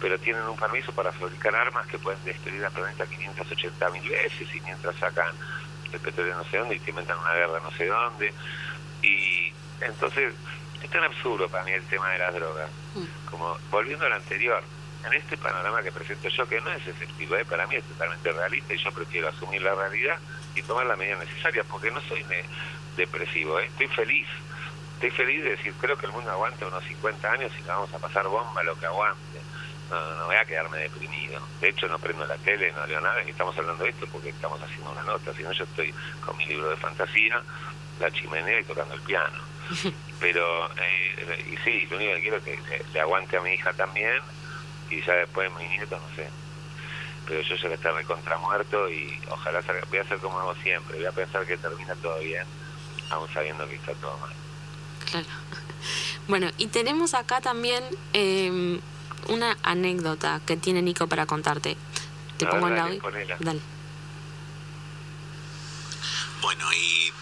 pero tienen un permiso para fabricar armas que pueden destruir la planeta 580 mil veces y mientras sacan el petróleo no sé dónde y que inventan una guerra no sé dónde. Y entonces es tan absurdo para mí el tema de las drogas. Mm. Como volviendo al anterior, en este panorama que presento yo, que no es efectivo, ¿eh? para mí es totalmente realista y yo prefiero asumir la realidad y tomar la medida necesaria porque no soy depresivo, ¿eh? estoy feliz. Estoy feliz de decir, creo que el mundo aguanta unos 50 años y le vamos a pasar bomba lo que aguante. No, no voy a quedarme deprimido. De hecho, no prendo la tele, no leo nada, y estamos hablando de esto porque estamos haciendo una nota. Si no, yo estoy con mi libro de fantasía, la chimenea y tocando el piano. Pero, eh, y sí, lo único que quiero es que le, aguante a mi hija también, y ya después mi nieto, no sé. Pero yo ya que está recontra muerto y ojalá salga. Voy a hacer como hago siempre, voy a pensar que termina todo bien, aún sabiendo que está todo mal. Claro. Bueno, y tenemos acá también eh, una anécdota que tiene Nico para contarte. Te pongo el audio. Dale. Bueno, y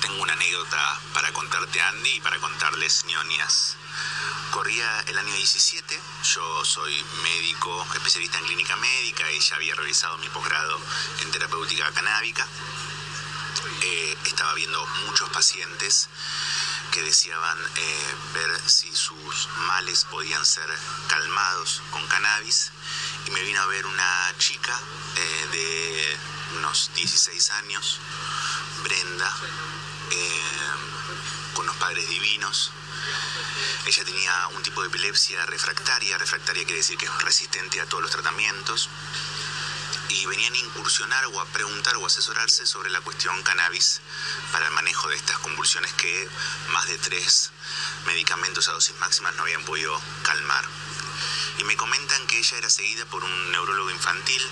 tengo una anécdota para contarte, Andy, y para contarles, ñoñas. Corría el año 17, yo soy médico, especialista en clínica médica y ya había realizado mi posgrado en terapéutica canábica. Eh, estaba viendo muchos pacientes que deseaban eh, ver si sus males podían ser calmados con cannabis y me vino a ver una chica eh, de unos 16 años, Brenda, padres divinos. Ella tenía un tipo de epilepsia refractaria, refractaria quiere decir que es resistente a todos los tratamientos y venían a incursionar o a preguntar o asesorarse sobre la cuestión cannabis para el manejo de estas convulsiones que más de tres medicamentos a dosis máximas no habían podido calmar. Y me comentan que ella era seguida por un neurólogo infantil,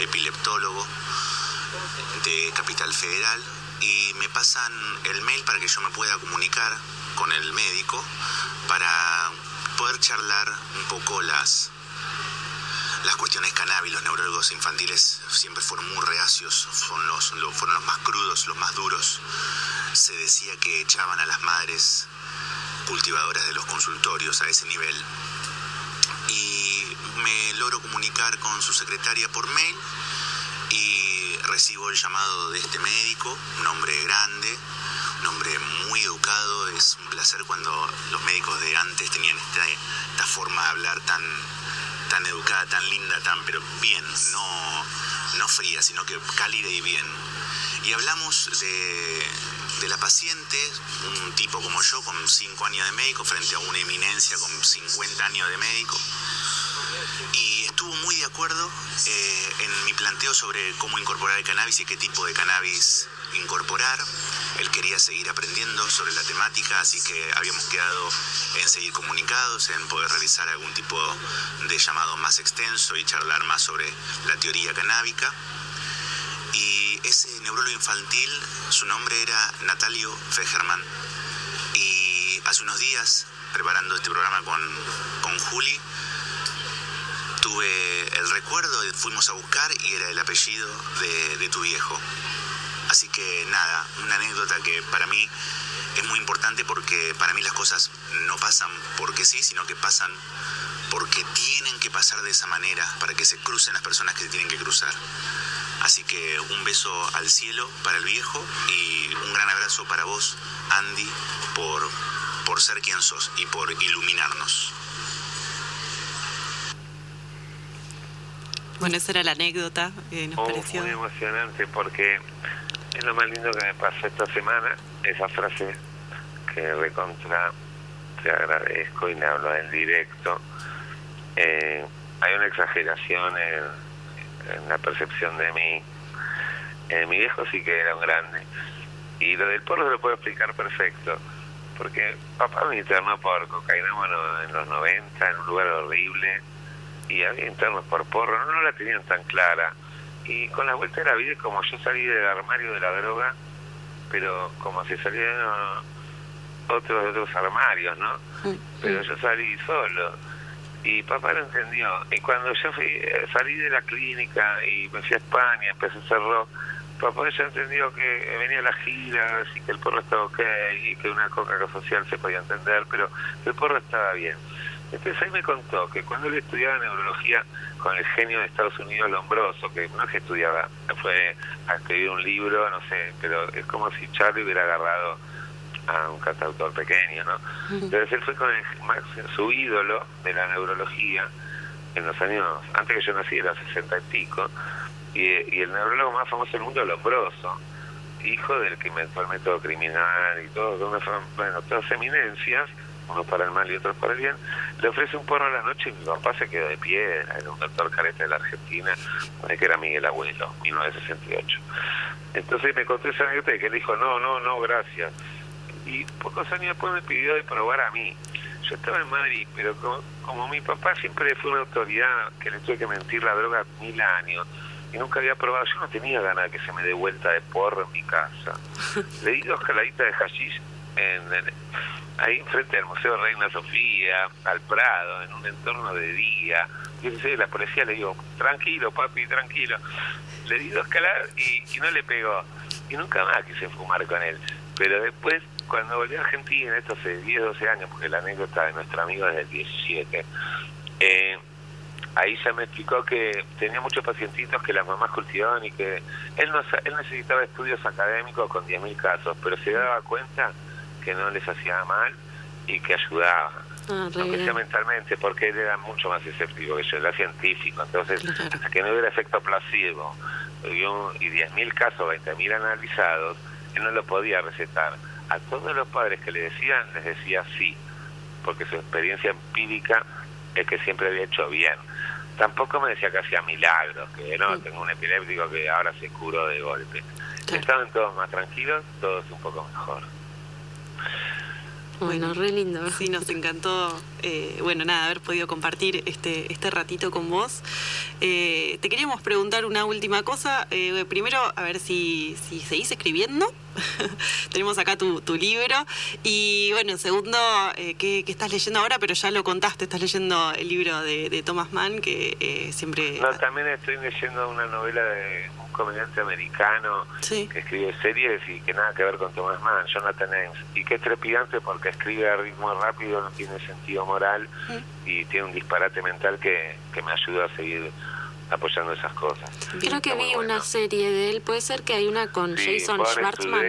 epileptólogo de Capital Federal, y me pasan el mail para que yo me pueda comunicar con el médico para poder charlar un poco las las cuestiones cannabis, los neurólogos infantiles siempre fueron muy reacios, fueron los, fueron los más crudos, los más duros. Se decía que echaban a las madres cultivadoras de los consultorios a ese nivel. Y me logro comunicar con su secretaria por mail recibo el llamado de este médico, un hombre grande, un hombre muy educado. Es un placer cuando los médicos de antes tenían esta, forma de hablar tan tan educada, tan linda, tan pero bien, no, no fría, sino que cálida y bien. Y hablamos de, de la paciente, un tipo como yo, con 5 años de médico, frente a una eminencia con 50 años de médico. Acuerdo eh, en mi planteo sobre cómo incorporar el cannabis y qué tipo de cannabis incorporar. Él quería seguir aprendiendo sobre la temática, así que habíamos quedado en seguir comunicados, en poder realizar algún tipo de llamado más extenso y charlar más sobre la teoría canábica. Y ese neurólogo infantil, su nombre era Natalio Fegerman. Y hace unos días, preparando este programa con, con Juli, tuve el recuerdo, fuimos a buscar y era el apellido de, tu viejo. Así que nada, una anécdota que para mí es muy importante porque para mí las cosas no pasan porque sí, sino que pasan porque tienen que pasar de esa manera para que se crucen las personas que tienen que cruzar. Así que un beso al cielo para el viejo y un gran abrazo para vos, Andy, por, por ser quien sos y por iluminarnos. Bueno, esa era la anécdota que nos oh, pareció. Muy emocionante porque es lo más lindo que me pasó esta semana, esa frase que recontra te agradezco y me hablo en directo. Eh, hay una exageración en, en la percepción de mí. Eh, mi viejo sí que era un grande. Y lo del porro lo puedo explicar perfecto. Porque papá me internó por cocaína bueno, en los 90, en un lugar horrible. Y había internos por porro, no, no la tenían tan clara. Y con la vuelta de la vida, como yo salí del armario de la droga, pero como se salieron otros de otros armarios, ¿no? Pero yo salí solo. Y papá lo entendió. Y cuando yo fui, eh, salí de la clínica y me fui a España, empecé a hacer rock, papá ya entendió que venía la gira, así que el porro estaba ok y que una coca social se podía entender, pero el porro estaba bien. Entonces ahí me contó que cuando él estudiaba neurología con el genio de Estados Unidos Lombroso, que no es que estudiaba, fue a escribir un libro, no sé, pero es como si Charlie hubiera agarrado a un cantautor pequeño, ¿no? Entonces él fue con el, su ídolo de la neurología en los años, antes que yo naciera, 60 y pico, y, y el neurólogo más famoso del mundo, Lombroso, hijo del que inventó el método criminal y todo, bueno, todas eminencias, uno para el mal y otro para el bien, le ofrece un porro a la noche y mi papá se quedó de piedra, era un doctor careta de la Argentina, que era Miguel Abuelo, 1968. Entonces me contó esa anécdota de que él dijo, no, no, no, gracias. Y pocos años después me pidió de probar a mí. Yo estaba en Madrid, pero como, como mi papá siempre fue una autoridad que le tuve que mentir la droga mil años, y nunca había probado, yo no tenía ganas de que se me dé vuelta de porro en mi casa. Le di dos caladitas de hashish en, en- ahí frente al Museo Reina Sofía, al Prado, en un entorno de día. Yo la policía le digo, tranquilo papi, tranquilo. Le di dos caladas y, y no le pegó. Y nunca más quise fumar con él. Pero después, cuando volví a Argentina, esto hace 10, 12 años, porque la anécdota de nuestro amigo es del 17, eh, ahí ya me explicó que tenía muchos pacientitos que las mamás cultivaban y que él no él necesitaba estudios académicos con 10.000 casos, pero se daba cuenta que no les hacía mal y que ayudaba, Ah, aunque sea mentalmente, porque él era mucho más escéptico que yo, era científico, entonces Claro. hasta que no hubiera efecto placebo y, un- y 10.000 casos, 20.000 analizados, él no lo podía recetar. A todos los padres que le decían, les decía sí, porque su experiencia empírica es que siempre había hecho bien. Tampoco me decía que hacía milagros, que no, tengo un epiléptico que ahora se curó de golpe. Claro. Estaban todos más tranquilos, todos un poco mejor. Bueno, re lindo. Sí, nos encantó, eh, bueno, nada, haber podido compartir este, este ratito con vos. Eh, te queríamos preguntar una última cosa. Eh, primero, a ver si, si seguís escribiendo. Tenemos acá tu, tu libro. Y bueno, segundo, eh, ¿qué, qué estás leyendo ahora? Pero ya lo contaste, estás leyendo el libro de, de Thomas Mann, que eh, siempre... No, también estoy leyendo una novela de un comediante americano Sí. que escribe series y que nada que ver con Thomas Mann, Jonathan Ames, y que es trepidante porque escribe a ritmo rápido, no tiene sentido moral y tiene un disparate mental que, que me ayuda a seguir apoyando esas cosas. Creo que Está vi bueno. una serie de él, puede ser que hay una con Sí, Jason Schwartzman.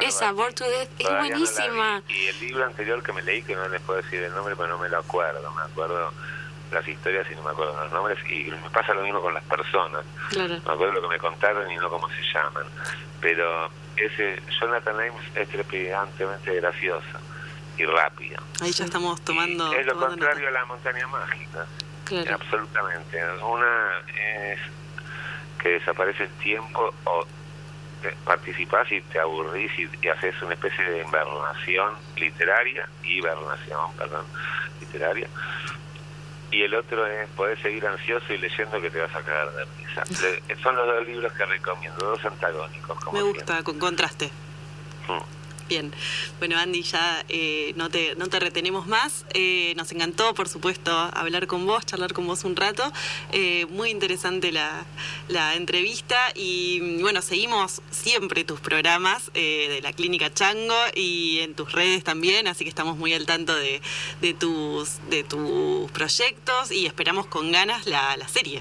Esa. Born to Death, es Todavía no buenísima. vi. y el libro anterior que me leí, que no les puedo decir el nombre, pero no me lo acuerdo, me acuerdo las historias y no me acuerdo los nombres, y me pasa lo mismo con las personas. Claro. me acuerdo lo que me contaron y no cómo se llaman. Pero ese Jonathan Ames es trepidantemente gracioso y rápido. Ahí ya estamos tomando... Y es lo tomando contrario nota. a la montaña mágica. Claro. Absolutamente. Una es que desaparece el tiempo o participás y te aburrís y, y haces una especie de invernación literaria, hibernación, perdón, literaria. Y el otro es poder seguir ansioso y leyendo que te vas a cagar de risa. Le- son los dos libros que recomiendo, dos antagónicos. Como Me siempre. gusta, con contraste. Mm. Bien, bueno Andy, ya eh, no, te, no te retenemos más. Eh, nos encantó, por supuesto, hablar con vos, charlar con vos un rato. Eh, muy interesante la, la entrevista y mm, bueno, seguimos siempre tus programas eh, de la Clínica Chango y en tus redes también, así que estamos muy al tanto de, de tus, de tus proyectos y esperamos con ganas la, la serie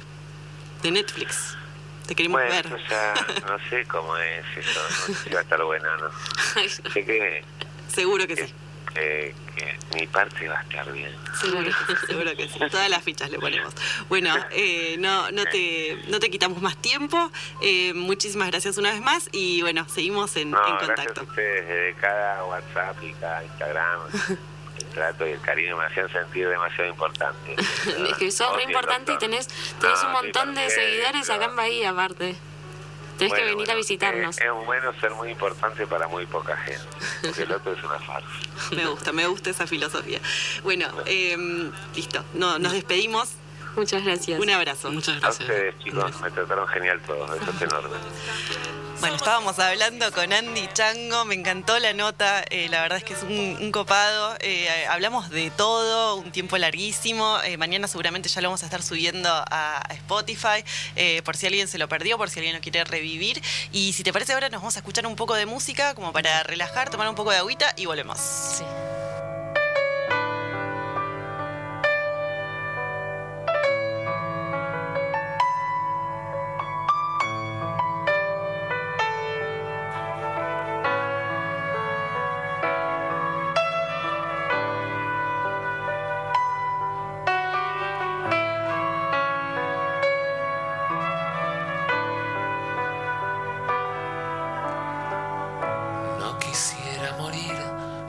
de Netflix. Te queremos Bueno, ver. eso ya no sé cómo es eso, no sé si va a estar buena o no. Sé que Seguro que que, sí. que, mi parte va a estar bien. Seguro que sí, seguro que sí. Todas las fichas le ponemos. Bueno, eh, no, no, te, no te quitamos más tiempo. Eh, muchísimas gracias una vez más y bueno, seguimos en, no, en contacto. Gracias a ustedes desde cada WhatsApp y cada Instagram. el trato y el cariño me hacían sentir demasiado importante. es que sos re importante y tenés, tenés un montón de seguidores acá en Bahía, aparte. Tienes que venir a visitarnos. Es, bueno ser muy importante para muy poca gente, porque el otro es una farsa. me gusta, me gusta esa filosofía. Bueno, eh, listo, no, nos despedimos. Muchas gracias. Un abrazo. Muchas gracias. A ustedes, chicos, me trataron genial todos, eso es enorme. Bueno, estábamos hablando con Andy Chango, me encantó la nota, eh, la verdad es que es un, copado, eh, hablamos de todo, un tiempo larguísimo, eh, mañana seguramente ya lo vamos a estar subiendo a, Spotify, por si alguien se lo perdió, por si alguien lo quiere revivir, y si te parece ahora nos vamos a escuchar un poco de música como para relajar, tomar un poco de agüita y volvemos. Sí.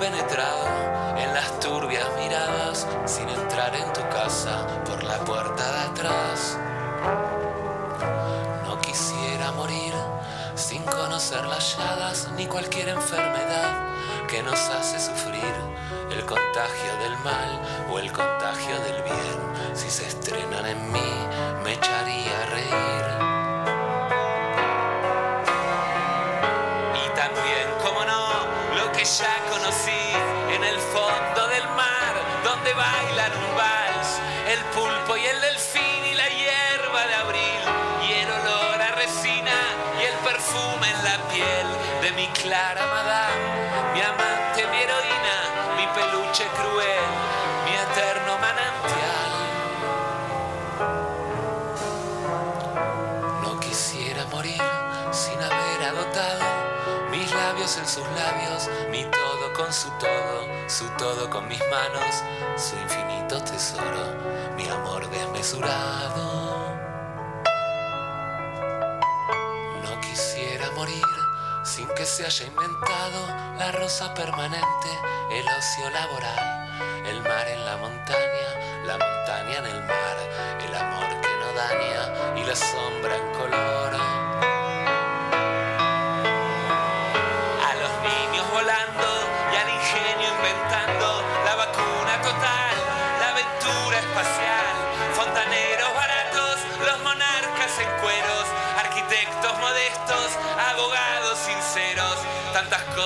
penetrado en las turbias miradas sin entrar en tu casa por la puerta de atrás. No quisiera morir sin conocer las llagas ni cualquier enfermedad que nos hace sufrir el contagio del mal o el contagio del bien. Si se estrenan en mí, me echaré con mis manos, su infinito tesoro, mi amor desmesurado. No quisiera morir sin que se haya inventado la rosa permanente, el ocio laboral, el mar en la montaña, la montaña en el mar, el amor que no daña y la sombra en color.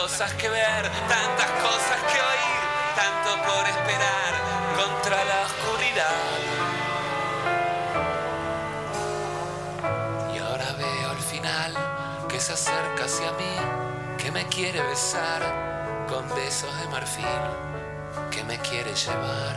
Cosas que ver, tantas cosas que oír, tanto por esperar contra la oscuridad. Y ahora veo el final que se acerca hacia mí, que me quiere besar con besos de marfil, que me quiere llevar.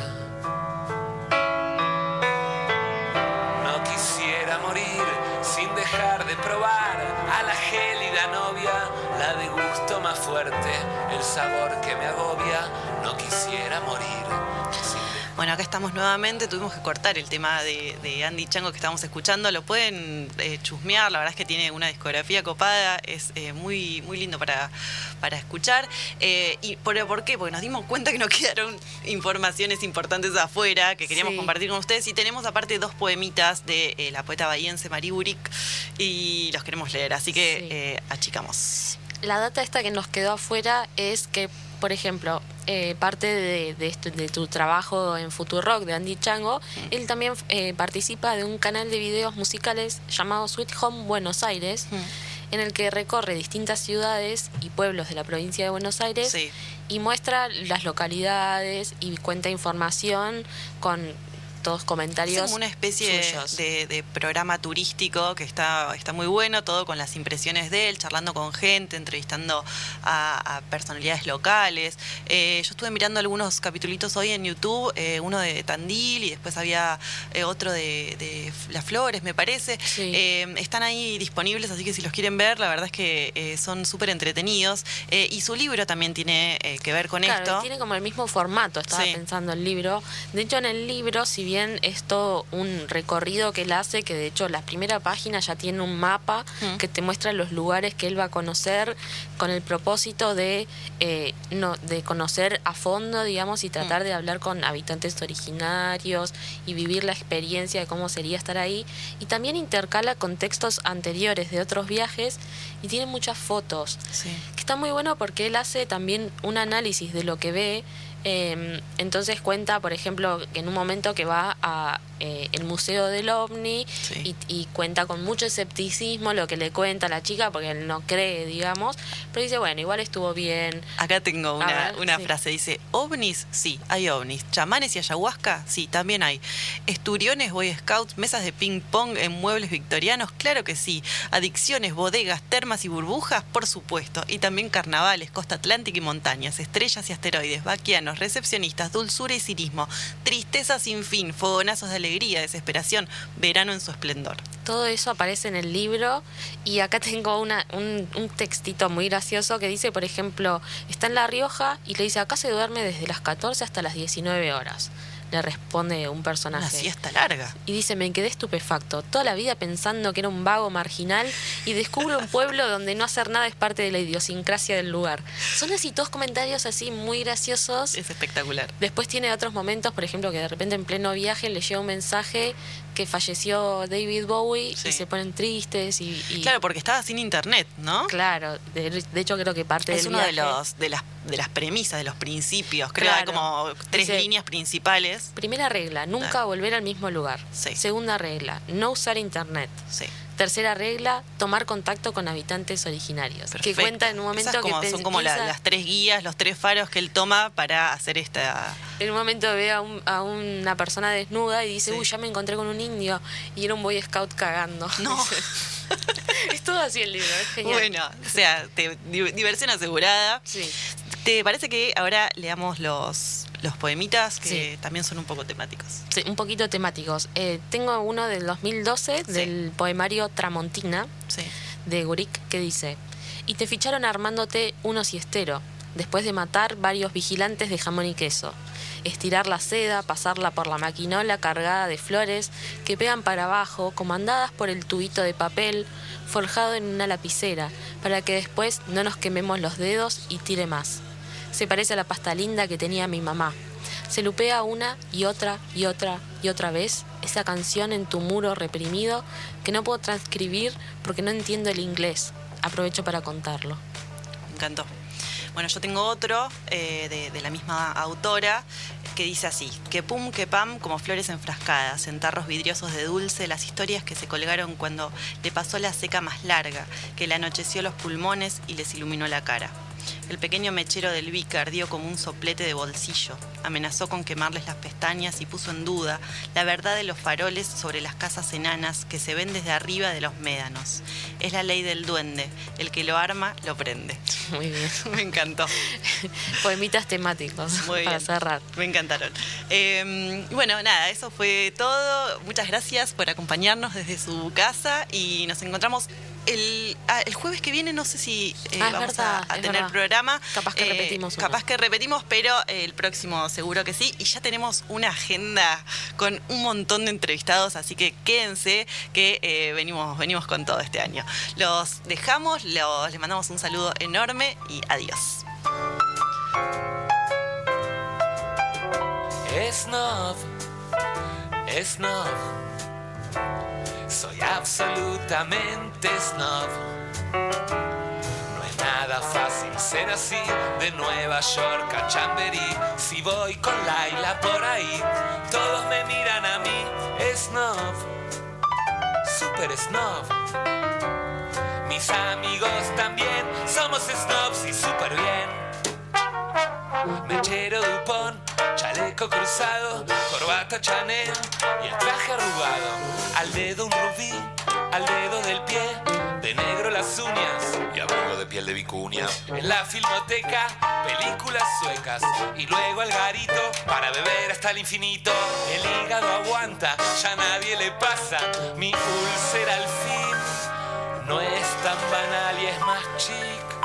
No quisiera morir sin dejar de probar a la gélida novia la de gusto más fuerte, el sabor que me agobia, no quisiera morir. Bueno, acá estamos nuevamente, tuvimos que cortar el tema de, Andy Chango que estamos escuchando, lo pueden eh, chusmear, la verdad es que tiene una discografía copada, es eh, muy, muy lindo para, para escuchar. Eh, ¿Y por, por, qué? Porque nos dimos cuenta que nos quedaron informaciones importantes afuera que queríamos compartir con ustedes y tenemos aparte dos poemitas de la poeta bahiense Marie Burick y los queremos leer, así que achicamos la data esta que nos quedó afuera es que por ejemplo, eh, parte de, de, esto- de tu trabajo en Futurock de Andy Chango, él también eh, participa de un canal de videos musicales llamado Sweet Home Buenos Aires, en el que recorre distintas ciudades y pueblos de la provincia de Buenos Aires Sí. y muestra las localidades y cuenta información con todos Es comentarios como una especie de, de programa turístico que está, está muy bueno, todo con las impresiones de él, charlando con gente, entrevistando a, a personalidades locales. Eh, yo estuve mirando algunos capitulitos hoy en YouTube, eh, uno de Tandil y después había eh, otro de, de Las Flores, me parece. Sí. Están ahí disponibles, así que si los quieren ver, la verdad es que son súper entretenidos. Y su libro también tiene que ver con Claro, esto. tiene como el mismo formato, estaba Sí. pensando el libro. De hecho, en el libro, si bien es todo un recorrido que él hace, que de hecho la primera página ya tiene un mapa Mm. que te muestra los lugares que él va a conocer con el propósito de, eh, no, de conocer a fondo, digamos, y Mm. tratar de hablar con habitantes originarios y vivir la experiencia de cómo sería estar ahí. Y también intercala con textos anteriores de otros viajes y tiene muchas fotos Sí. que está muy bueno porque él hace también un análisis de lo que ve. Eh, entonces cuenta, por ejemplo, que en un momento que va a eh, el Museo del OVNI Sí. y, y cuenta con mucho escepticismo lo que le cuenta la chica porque él no cree, digamos, pero dice, bueno, igual estuvo bien. Acá tengo una, ver, una sí. frase, dice, ovnis, sí, hay ovnis. Chamanes y ayahuasca, sí, también hay. Esturiones, boy scouts, mesas de ping pong en muebles victorianos, claro que sí. Adicciones, bodegas, termas y burbujas, por supuesto. Y también carnavales, costa atlántica y montañas, estrellas y asteroides, vaquianos, recepcionistas, dulzura y cinismo, tristeza sin fin, fogonazos de alegría, desesperación, verano en su esplendor. Todo eso aparece en el libro y acá tengo una, un, un textito muy gracioso que dice, por ejemplo, está en La Rioja y le dice, acá se duerme desde las 14 hasta las 19 horas. Le responde un personaje. Una siesta larga. Y dice, me quedé estupefacto, toda la vida pensando que era un vago marginal y descubro un pueblo donde no hacer nada es parte de la idiosincrasia del lugar. Son así todos comentarios así muy graciosos. Es espectacular. Después tiene otros momentos, por ejemplo, que de repente en pleno viaje le llega un mensaje que falleció David Bowie Sí. y se ponen tristes y... y- Claro, porque estaba sin internet, ¿no? Claro, de, de hecho creo que parte Es del uno de, los, de, las, de las premisas, de los principios. Creo que hay como tres Dice- líneas principales. Primera regla, nunca volver al mismo lugar. Sí. Segunda regla, no usar internet. Sí. Tercera regla, tomar contacto con habitantes originarios. Que cuenta en un momento Esas como- que son como la- las tres guías, los tres faros que él toma para hacer esta. En un momento ve a, un- a una persona desnuda y dice, Sí. uy, ya me encontré con un indio y era un boy scout cagando. No. es todo así el libro, es genial. Bueno, o sea, te- di- diversión asegurada. Sí. ¿Te parece que ahora leamos los, los poemitas que Sí. también son un poco temáticos? Sí, un poquito temáticos. Eh, tengo uno del 2012 Sí. del poemario Tramontina Sí. de Gurik que dice, y te ficharon armándote uno siestero, después de matar varios vigilantes de jamón y queso, estirar la seda, pasarla por la maquinola cargada de flores que pegan para abajo, comandadas por el tubito de papel forjado en una lapicera, para que después no nos quememos los dedos y tire más. Se parece a la pasta linda que tenía mi mamá. Se lupea una y otra y otra y otra vez esa canción en tu muro reprimido que no puedo transcribir porque no entiendo el inglés. Aprovecho para contarlo. Me encantó. Bueno, yo tengo otro eh, de, de la misma autora que dice así, que pum, que pam, como flores enfrascadas, en tarros vidriosos de dulce, las historias que se colgaron cuando le pasó la seca más larga, que le anocheció los pulmones y les iluminó la cara. El pequeño mechero del Vic ardió como un soplete de bolsillo. Amenazó con quemarles las pestañas y puso en duda la verdad de los faroles sobre las casas enanas que se ven desde arriba de los médanos. Es la ley del duende. El que lo arma, lo prende. Muy bien. Me encantó. Poemitas temáticos Muy para bien. cerrar. Me encantaron. Eh, y bueno, nada, eso fue todo. Muchas gracias por acompañarnos desde su casa y nos encontramos el, ah, el jueves que viene. No sé si eh, Ah, vamos verdad, a, tener verdad. programa. Capaz que Eh, repetimos uno. Capaz que repetimos, pero eh, el próximo seguro que sí. Y ya tenemos una agenda con un montón de entrevistados, así que quédense que eh, venimos, venimos con todo este año. Los dejamos, los, les mandamos un saludo enorme y adiós. Soy absolutamente snob. No es nada fácil ser así. De Nueva York a Chamberí, si voy con Laila por ahí, todos me miran a mí, snob, super snob. Mis amigos también somos snobs y super bien. Mechero Dupont, chaleco cruzado, corbata Chanel y el traje arrugado. Al dedo un rubí, al dedo del pie, de negro las uñas y abrigo de piel de vicuña. En la filmoteca, películas suecas y luego al garito para beber hasta el infinito. El hígado aguanta, ya nadie le pasa. Mi úlcera al fin no es tan banal y es más chic